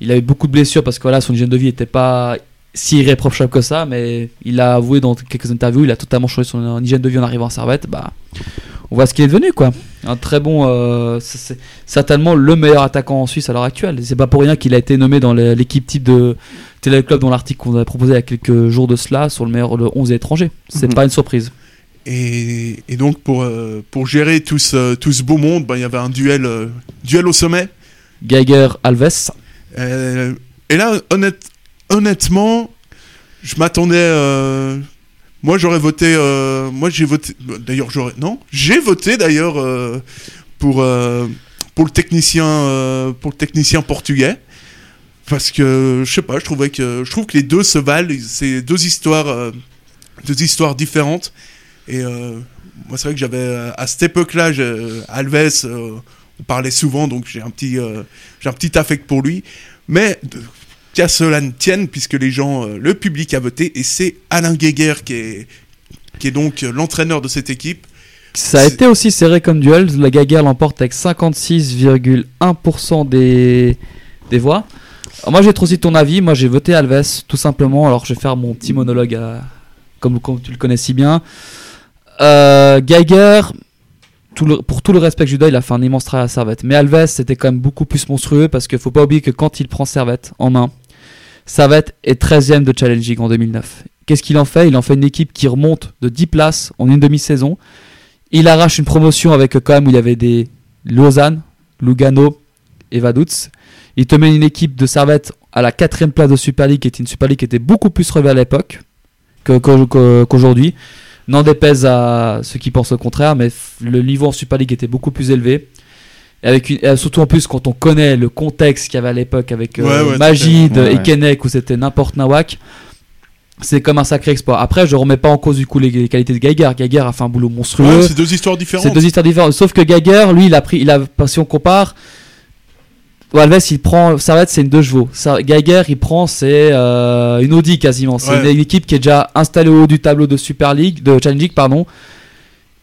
F: Il avait beaucoup de blessures parce que voilà, son hygiène de vie n'était pas si irréprochable que ça, mais il a avoué dans quelques interviews, il a totalement changé son hygiène de vie en arrivant à Servette. Bah, on voit ce qu'il est devenu quoi. Un très bon, euh, c'est certainement le meilleur attaquant en Suisse à l'heure actuelle. C'est pas pour rien qu'il a été nommé dans l'équipe type de Téléclub dans l'article qu'on avait proposé il y a quelques jours de cela sur le meilleur le 11 étranger. C'est
E: Mhm.
F: pas une surprise.
D: Et, et donc, pour, euh, pour gérer tout ce, tout ce beau monde, ben, il y avait un duel, euh, duel au sommet.
F: Geiger Alves.
D: Euh, et là, honnête, honnêtement, je m'attendais. Moi, j'aurais voté. euh, moi, j'ai voté. D'ailleurs, j'aurais. Non, j'ai voté d'ailleurs euh, pour euh, pour le technicien euh, pour le technicien portugais. Parce que je sais pas, je trouvais que je trouve que les deux se valent. C'est deux histoires, euh, deux histoires différentes. Et euh, moi, c'est vrai que j'avais à cette époque-là, Alves, on parlait souvent, donc j'ai un petit, j'ai un petit affect pour lui. Mais qu'à cela ne tienne, puisque les gens, euh, le public a voté, et c'est Alain Guéguer qui est, qui est donc euh, l'entraîneur de cette équipe.
F: Ça a été aussi serré comme duel. La Gaguerre l'emporte avec 56,1% des, des voix. Alors moi, j'ai trop aussi ton avis. Moi, j'ai voté Alves, tout simplement. Alors, je vais faire mon petit monologue à- comme, comme tu le connais si bien. Euh, Geiger, tout le- pour tout le respect que je lui dois, il a fait un immense travail à Servette. Mais Alves, c'était quand même beaucoup plus monstrueux parce qu'il faut pas oublier que quand il prend Servette en main, Servette est 13ème de Challenge League en 2009. Qu'est-ce qu'il en fait? Il en fait une équipe qui remonte de 10 places en une demi-saison. Il arrache une promotion avec euh, quand même où il y avait des Lausanne, Lugano et Vaduz. Il te met une équipe de Servette à la quatrième place de Super League, qui était une Super League qui était beaucoup plus relevée à l'époque que- que- que- qu'aujourd'hui. N'en déplaise à ceux qui pensent le contraire, mais le niveau en Super League était beaucoup plus élevé. Avec une- et surtout en plus quand on connaît le contexte qu'il y avait à l'époque avec euh,
D: Ouais,
F: Magid et. Kenek où c'était n'importe nawak, c'est comme un sacré exploit. Après, je remets pas en cause du coup les, les qualités de Geiger. Geiger a fait un boulot monstrueux.
D: Ouais, c'est deux histoires différentes.
F: C'est deux histoires différentes. Sauf que Geiger, lui, il a pris, il a, si on compare, Alves, il prend, Servette, c'est une deux chevaux. Geiger, il prend, c'est euh, une Audi quasiment. C'est
D: Ouais.
F: une équipe qui est déjà installée au haut du tableau de Super League, de Challenge League, pardon.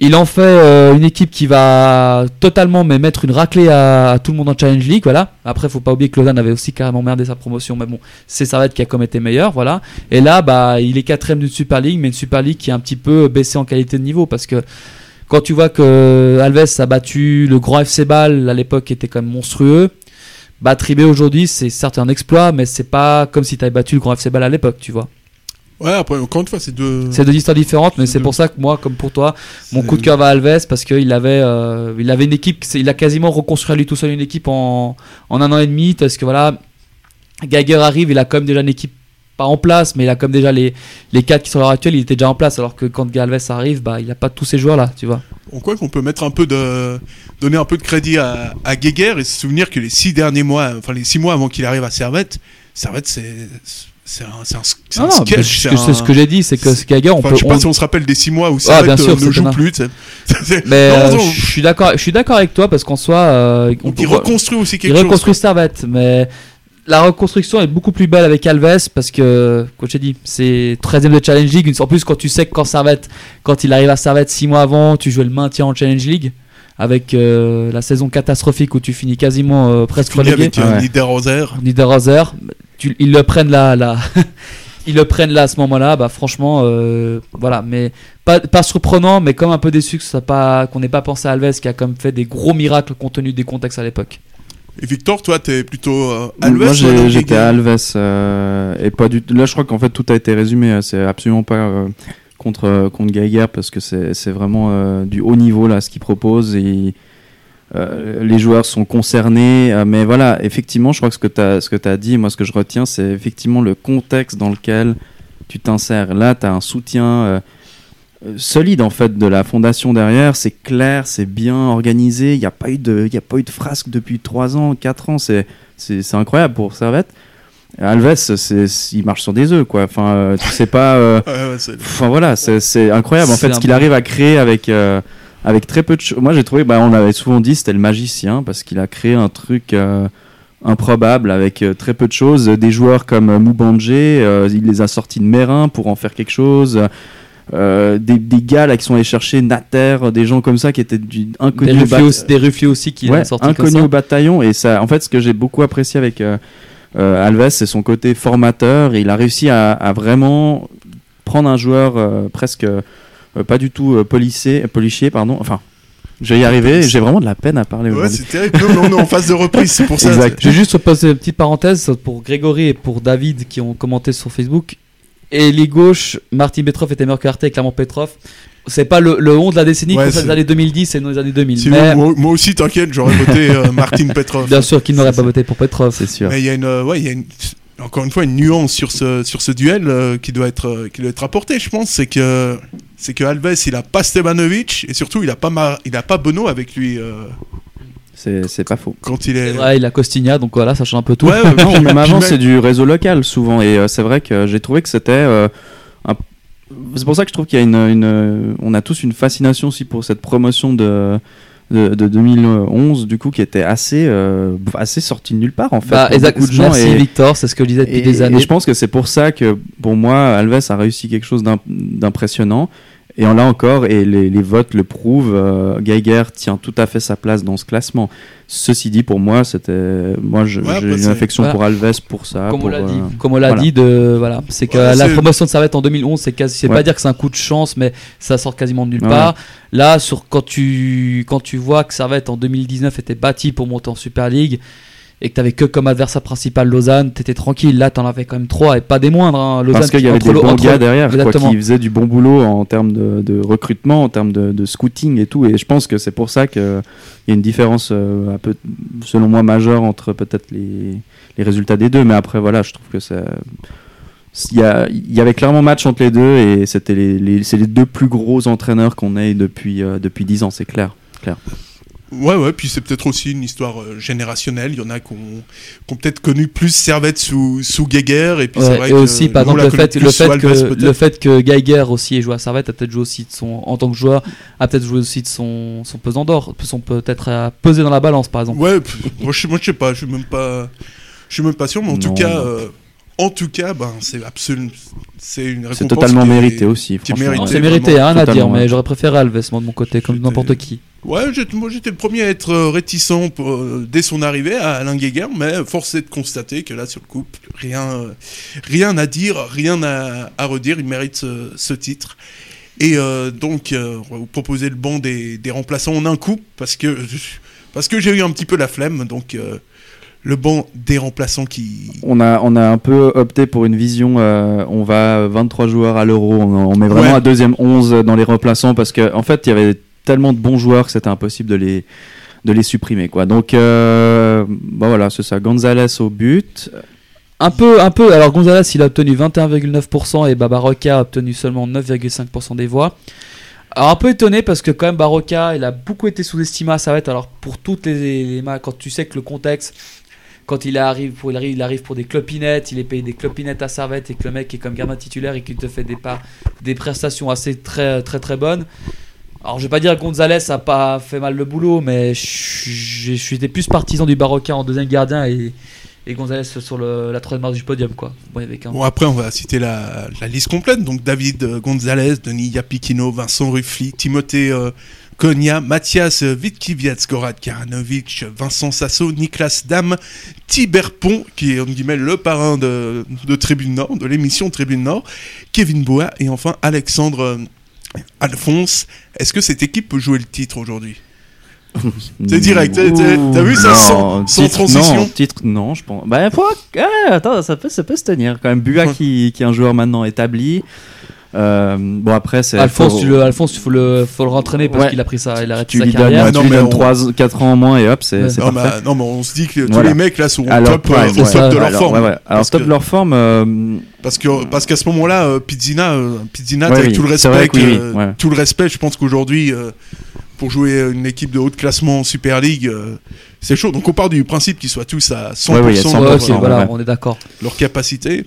F: Il en fait euh, une équipe qui va totalement mais mettre une raclée à, tout le monde en Challenge League, voilà. Après, faut pas oublier que Lausanne avait aussi carrément merdé sa promotion, mais bon, c'est Servette qui a comme été meilleur, voilà. Et là, bah, il est quatrième d'une Super League, mais une Super League qui est un petit peu baissée en qualité de niveau parce que quand tu vois que Alves a battu le grand FC Bâle à l'époque qui était quand même monstrueux, battre IB aujourd'hui c'est certes un exploit, mais c'est pas comme si tu avais battu le grand FC Bâle à l'époque, tu vois.
D: Ouais, après, encore une fois, c'est deux.
F: C'est deux histoires différentes, mais
D: C'est
F: pour ça que moi, comme pour toi, mon coup de cœur va à Alves parce qu'il avait, euh, il avait une équipe, il a quasiment reconstruit à lui tout seul une équipe en, en un an et demi parce que voilà, Geiger arrive, il a quand même déjà une équipe pas en place, mais il a comme déjà les, les quatre qui sont à l'heure actuelle, il était déjà en place alors que quand Alves arrive, bah, il a pas tous ces joueurs là, tu vois.
D: On croit qu'on peut mettre un peu de donner un peu de crédit à, à Guéguer et se souvenir que les six derniers mois, enfin les six mois avant qu'il arrive à Servette, Servette c'est c'est un, c'est un, c'est un
F: Non,
D: sketch.
F: ce
D: c'est
F: que, c'est
D: un-
F: ce que j'ai dit, c'est que
D: c'est-
F: Geiger, on
D: Enfin,
F: peut.
D: je sais pas
F: on-
D: si on se rappelle des six mois où
F: Ah,
D: Servette
F: bien sûr,
D: euh, ne joue
F: un-
D: plus.
F: Mais
D: Non,
F: euh,
D: non,
F: je suis d'accord, je suis d'accord avec toi parce qu'en soi, euh, on
D: il
F: peut-
D: reconstruit aussi
F: il
D: quelque chose.
F: reconstruit Servette, mais la reconstruction est beaucoup plus belle avec Alves parce que, comme je t'ai dit, c'est 13ème de Challenge League. En plus, quand tu sais que quand Servette, quand il arrive à Servette 6 mois avant, tu jouais le maintien en Challenge League avec euh, la saison catastrophique où tu finis quasiment euh, presque relégué.
D: avec
E: Ouais.
D: Niederhauser.
F: Niederhauser, tu- ils le prennent là, là. ils le prennent là à ce moment-là, bah franchement, euh, voilà, mais pas, pas surprenant, mais comme un peu déçu que ça pas, qu'on n'ait pas pensé à Alves qui a comme fait des gros miracles compte tenu des contextes à l'époque.
D: Et Victor, toi, t'es plutôt euh, Alves
E: Moi j'étais Alves euh, et pas du tout. Là je crois qu'en fait tout a été résumé. euh, C'est absolument pas euh, contre contre Geiger parce que c'est c'est vraiment euh, du haut niveau là ce qu'il propose et euh, les joueurs sont concernés. euh, mais voilà, effectivement, je crois que ce que tu as ce que as dit, moi ce que je retiens, c'est effectivement le contexte dans lequel tu t'insères. Là, tu as un soutien euh, solide en fait de la fondation derrière. C'est clair, c'est bien organisé. Il n'y a pas eu de, il y a pas eu de frasque depuis 3 ans, 4 ans. C'est, c'est, c'est incroyable pour Servette. Alves, c'est, il marche sur des œufs, quoi. Enfin, euh, tu sais pas. euh,
D: Ouais, ouais, c'est-
E: Enfin voilà, c'est c'est incroyable en fait ce qu'il arrive à créer avec euh, avec très peu de choses. Moi j'ai trouvé, bah, on l'avait souvent dit, c'était le magicien parce qu'il a créé un truc euh, improbable avec euh, très peu de choses. Des joueurs comme euh, Moubangé, euh, il les a sortis de Mérin pour en faire quelque chose. Euh, des, des gars là qui sont allés chercher Nater, des gens comme ça qui étaient du,
F: Des
E: inconnus. au
F: Ruffier
E: bat-
F: aussi, des aussi qui
E: ouais,
F: sorti comme
E: inconnu
F: ça.
E: au bataillon et ça en fait ce que j'ai beaucoup apprécié avec euh, Alves c'est son côté formateur il a réussi à, à vraiment prendre un joueur presque pas du tout euh, polissé policier pardon enfin je vais y arriver j'ai vraiment de la peine à parler
D: Ouais,
E: aujourd'hui
D: c'est terrible. On est en phase de reprise, c'est pour ça.
E: Exact.
F: Je vais juste passer une petite parenthèse pour Grégory et pour David qui ont commenté sur Facebook. Et les gauches, Martin Petrov était meilleur que Arte et Clément Petrov. C'est pas le, le 11 de la décennie
D: Ouais, c'est-
F: des années 2010 c'est dans les années 2000.
D: Sinon,
F: mais
D: moi, moi aussi, t'inquiète, j'aurais voté euh, Martin Petrov.
F: bien sûr qu'il n'aurait pas
E: ça.
F: voté pour Petrov.
E: c'est sûr
D: Mais il y a une, euh, ouais, il y a une, encore une fois une nuance sur ce, sur ce duel euh, qui doit être, euh, qui doit être apporté, je pense, c'est que, c'est que Alves, il a pas Stevanovic et surtout il a pas, Mar- il a pas Bono avec lui euh,
E: c'est c'est pas faux
D: quand il est.
F: Il a Costigna donc voilà, ça change un peu tout.
D: Ouais, ouais,
E: non, même avant, c'est du réseau local souvent. Et euh, c'est vrai que j'ai trouvé que c'était. euh, un- C'est pour ça que je trouve qu'il y a une, une- On a tous une fascination aussi pour cette promotion de, de, de 2011, du coup, qui était assez, euh, assez sortie de nulle part, en fait.
F: Bah, exact,
E: beaucoup de gens.
F: merci
E: et,
F: Victor, c'est ce que je disais depuis
E: et-
F: des
E: et
F: années.
E: je pense que c'est pour ça que, pour moi, Alves a réussi quelque chose d'im- d'impressionnant. Et on l'a encore, et les, les votes le prouvent, euh, Geiger tient tout à fait sa place dans ce classement. Ceci dit, pour moi, c'était, moi,
D: Ouais,
E: j'ai une affection
F: Voilà.
E: pour Alves pour ça.
F: Comme on
E: pour,
F: l'a dit,
E: euh,
F: comme on l'a
E: voilà.
F: dit, de voilà, c'est que
D: Ouais,
F: la promotion de Servette en 2011, c'est quasi, c'est
E: Ouais.
F: pas dire que c'est un coup de chance, mais ça sort quasiment de nulle
E: Ouais.
F: part. Là, sur quand tu quand tu vois que Servette en 2019 était bâti pour monter en Super League et que t'avais que comme adversaire principal Lausanne, t'étais tranquille. Là, t'en avais quand même trois et pas des moindres. hein. Lausanne,
E: Parce qu'il y avait des bons
F: entre-
E: gars derrière, quoi, qui faisaient du bon boulot en termes de, de recrutement, en termes de, de scouting et tout. Et je pense que c'est pour ça qu'il y a une différence, euh, un peu, selon moi, majeure entre peut-être les, les résultats des deux. Mais après, voilà, je trouve que ça. Il y, a- il y avait clairement match entre les deux et c'était les, les- c'est les deux plus gros entraîneurs qu'on ait depuis, euh, depuis 10 ans, c'est clair.
D: Ouais, ouais, puis c'est peut-être aussi une histoire euh, générationnelle. Il y en a qui ont, peut-être connu plus Servette sous, sous Geiger, et puis c'est
F: Ouais,
D: vrai
F: et
D: que
F: aussi, par exemple, le fait, le, que,
D: peut-être.
F: le fait que Geiger aussi ait joué à Servette, a peut-être joué aussi de son, en tant que joueur, a peut-être joué aussi de son, son pesant d'or, son peut-être à peser dans la balance, par exemple.
D: Ouais, pff, moi, je, moi je sais pas, je suis même pas, je suis même pas sûr, mais en tout cas, euh, en tout cas, ben c'est absolument, c'est une récompense
E: C'est totalement
D: qui est-
E: mérité aussi.
D: qui est
E: franchement.
D: mérité.
F: C'est mérité, rien à dire, mais j'aurais préféré Alves, moi de mon côté, comme n'importe qui.
D: Ouais, moi j'étais le premier à être euh, réticent pour, euh, dès son arrivée à Alain Guéguer, mais force est de constater que là sur le coup, rien, euh, rien à dire, rien à, à redire, il mérite ce, ce titre. Et euh, donc, euh, on va vous proposer le banc des, des remplaçants en un coup, parce que, parce que j'ai eu un petit peu la flemme, donc euh, le banc des remplaçants qui...
E: On a, on a un peu opté pour une vision, on va 23 joueurs à l'euro, on, on met vraiment
D: Ouais.
E: un deuxième 11 dans les remplaçants parce qu'en en fait il y avait tellement de bons joueurs que c'était impossible de les, de les supprimer. Quoi. Donc euh, bah voilà, c'est ça, Gonzalez au but.
F: Un peu, un peu. Alors Gonzalez, il a obtenu 21,9% et Babaroka a obtenu seulement 9,5% des voix. Alors un peu étonné parce que quand même Baroka, il a beaucoup été sous-estimé à Servette. Alors pour toutes les, les quand tu sais que le contexte, quand il arrive pour, il arrive, il arrive pour des clopinettes, il est payé des clopinettes à Servette et que le mec est comme gardien titulaire et qu'il te fait des pas, des prestations assez très très très bonnes. Alors je vais pas dire que Gonzalez a pas fait mal le boulot, mais je suis plus partisan du Baroka en deuxième gardien et Gonzalez sur le, la troisième marche du podium quoi. Bon,
D: après, on va citer la, liste complète. Donc, David euh, Gonzalez, Denis Yapikino, Vincent Ruffly, Timothée euh, Konya, Mathias Vitkiviec, Gorat Karanovic, Vincent Sasso, Niklas Dam, Tiber Pont, qui est, le parrain de, de Tribune Nord, de l'émission Tribune Nord, Kevin Boa, et enfin Alexandre euh, Alphonse. Est-ce que cette équipe peut jouer le titre aujourd'hui C'est direct, t'as- vu ça sans- sans
E: titre,
D: transition
E: Non, titre, non, je pense. Bah, faut... ah, attends, ça peut, ça peut se tenir quand même. Bua qui, qui est un joueur maintenant établi. Euh, bon après c'est
F: Alphonse,
E: faut-
F: tu le, Alphonse, il faut le, faut le rentraîner parce
E: Ouais.
F: qu'il a pris ça, il a arrêté
E: tu
F: sa
E: lui donnes,
F: carrière.
D: Ouais, non,
E: tu lui
D: mais
E: donnes
D: on-
E: 3 4 ans en moins et hop c'est
F: Ouais.
D: Non,
E: parfait.
D: mais, non, mais on se dit que tous
E: Voilà.
D: les mecs là sont
E: leur
D: top, euh,
E: prime,
D: au
E: ouais.
D: top de leur
E: Alors,
D: forme.
E: ouais, ouais. Alors
D: Parce
E: top
D: que-
E: de leur forme euh,
D: Parce que parce qu'à ce moment-là, euh, Pizzina, euh, Pizzina,
E: Ouais,
D: avec
E: oui,
D: tout le respect,
E: vrai que oui, oui, ouais.
D: tout le respect, je pense qu'aujourd'hui, euh, pour jouer une équipe de haut de classement en Super League, euh, c'est chaud. Donc on part du principe qu'ils soient tous à 100%
E: Ouais, ouais, il y a
D: de
E: 100%,
F: Ouais,
D: leur,
F: ok,
E: ouais,
F: voilà,
E: ouais.
F: on est d'accord.
D: leur capacité.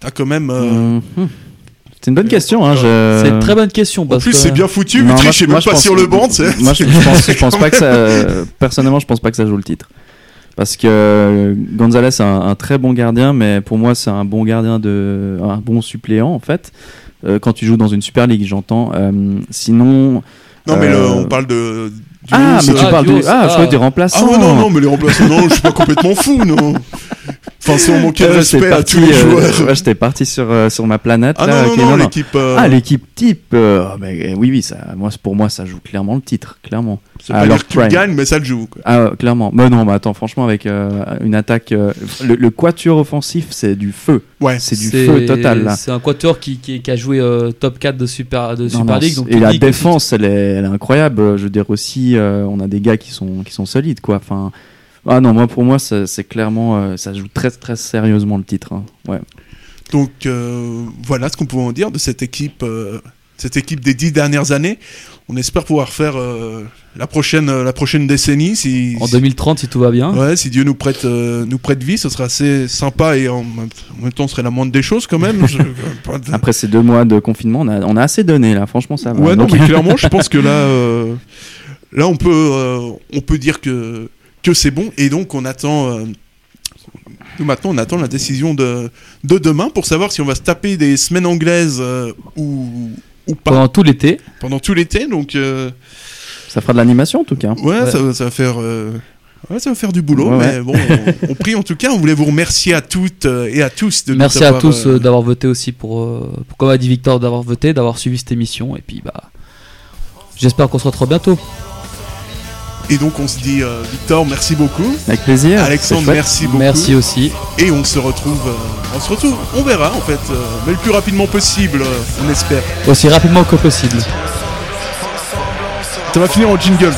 D: T'as quand même. euh,
E: mhm. C'est une bonne question hein, je-
F: C'est une très bonne question.
D: En
F: Parce
D: plus,
F: que-
D: c'est bien foutu.
E: Non,
D: est
E: moi,
D: même pas
E: pense-
D: sur le banc.
E: Moi, je, je pense, je pense pas que ça. Personnellement, je pense pas que ça joue le titre. Parce que Gonzalez est un, un très bon gardien, mais pour moi, c'est un bon gardien de, un bon suppléant en fait. Euh, quand tu joues dans une Super League, j'entends. Euh, sinon.
D: Non, mais le-
E: Euh,
D: on parle de. du
E: Ah, mais tu
D: euh,
E: parles
F: onze,
E: Ah, je
F: ah.
E: croyais des
D: Ah
E: remplaçants.
D: ouais, non, non, mais les remplaçants, non, je suis pas complètement fou, non. Enfin, si on manquait de respect à
E: parti,
D: tous les
E: euh,
D: joueurs.
E: ouais, j'étais parti sur, euh, sur ma planète.
D: Ah
E: là,
D: non, non, non, l'équipe. euh,
E: Ah, l'équipe type. euh, ah, mais, oui, oui, ça, moi, pour moi, ça joue clairement le titre, clairement.
D: c'est pas dire que tu gagnes, mais ça le joue. quoi.
E: Ah, clairement. Mais non, mais attends, franchement, avec euh, une attaque. euh, le, le quatuor offensif, c'est du feu.
D: Ouais.
E: C'est du feu total, là.
F: C'est un quatuor qui, qui, qui a joué euh, top 4 de Super, de
E: Non,
F: Super
E: non,
F: League. Donc
E: et la défense, elle est, elle est incroyable. Je veux dire aussi, euh, on a des gars qui sont, qui sont solides, quoi. Enfin, ah non, moi pour moi, c'est clairement, euh, ça joue très très sérieusement le titre. hein. Ouais.
D: Donc euh, voilà ce qu'on pouvait en dire de cette équipe, euh, cette équipe des dix dernières années. On espère pouvoir faire la prochaine, la prochaine décennie si.
F: En 2030, si tout va bien.
D: Ouais, si Dieu nous prête, nous prête vie, ce sera assez sympa et en même, en même temps, ce serait la moindre des choses quand même. Je- pas de-
E: Après ces deux mois de confinement, on a, on a assez donné là. Franchement, ça va.
D: Ouais, non, mais clairement, je pense que là, là, on peut, on peut dire que que c'est bon, et donc on attend. euh, nous maintenant, on attend la décision de de demain pour savoir si on va se taper des semaines anglaises euh, ou ou pas
F: Pendant tout l'été.
D: pendant tout l'été. Donc euh,
E: ça fera de l'animation en tout cas.
D: ouais,
F: Ouais.
D: Ça, va- ça va faire. Ouais, ça va faire du boulot,
E: Ouais,
D: mais bon, on, on prie en tout cas. On voulait vous remercier à toutes et à tous de nous
F: Merci à
D: avoir,
F: tous
D: euh,
F: euh, d'avoir voté aussi pour, euh, pour, comme a dit Victor, d'avoir voté, d'avoir suivi cette émission. Et puis, bah, j'espère qu'on se retrouve bientôt.
D: Et donc, on se dit, euh, Victor, merci beaucoup.
E: Avec plaisir.
D: Alexandre, merci beaucoup.
F: Merci aussi.
D: Et on se retrouve, euh, on se retrouve, on verra en fait, euh, mais le plus rapidement possible, on espère.
F: Aussi rapidement que possible.
D: Ça va finir en jingle.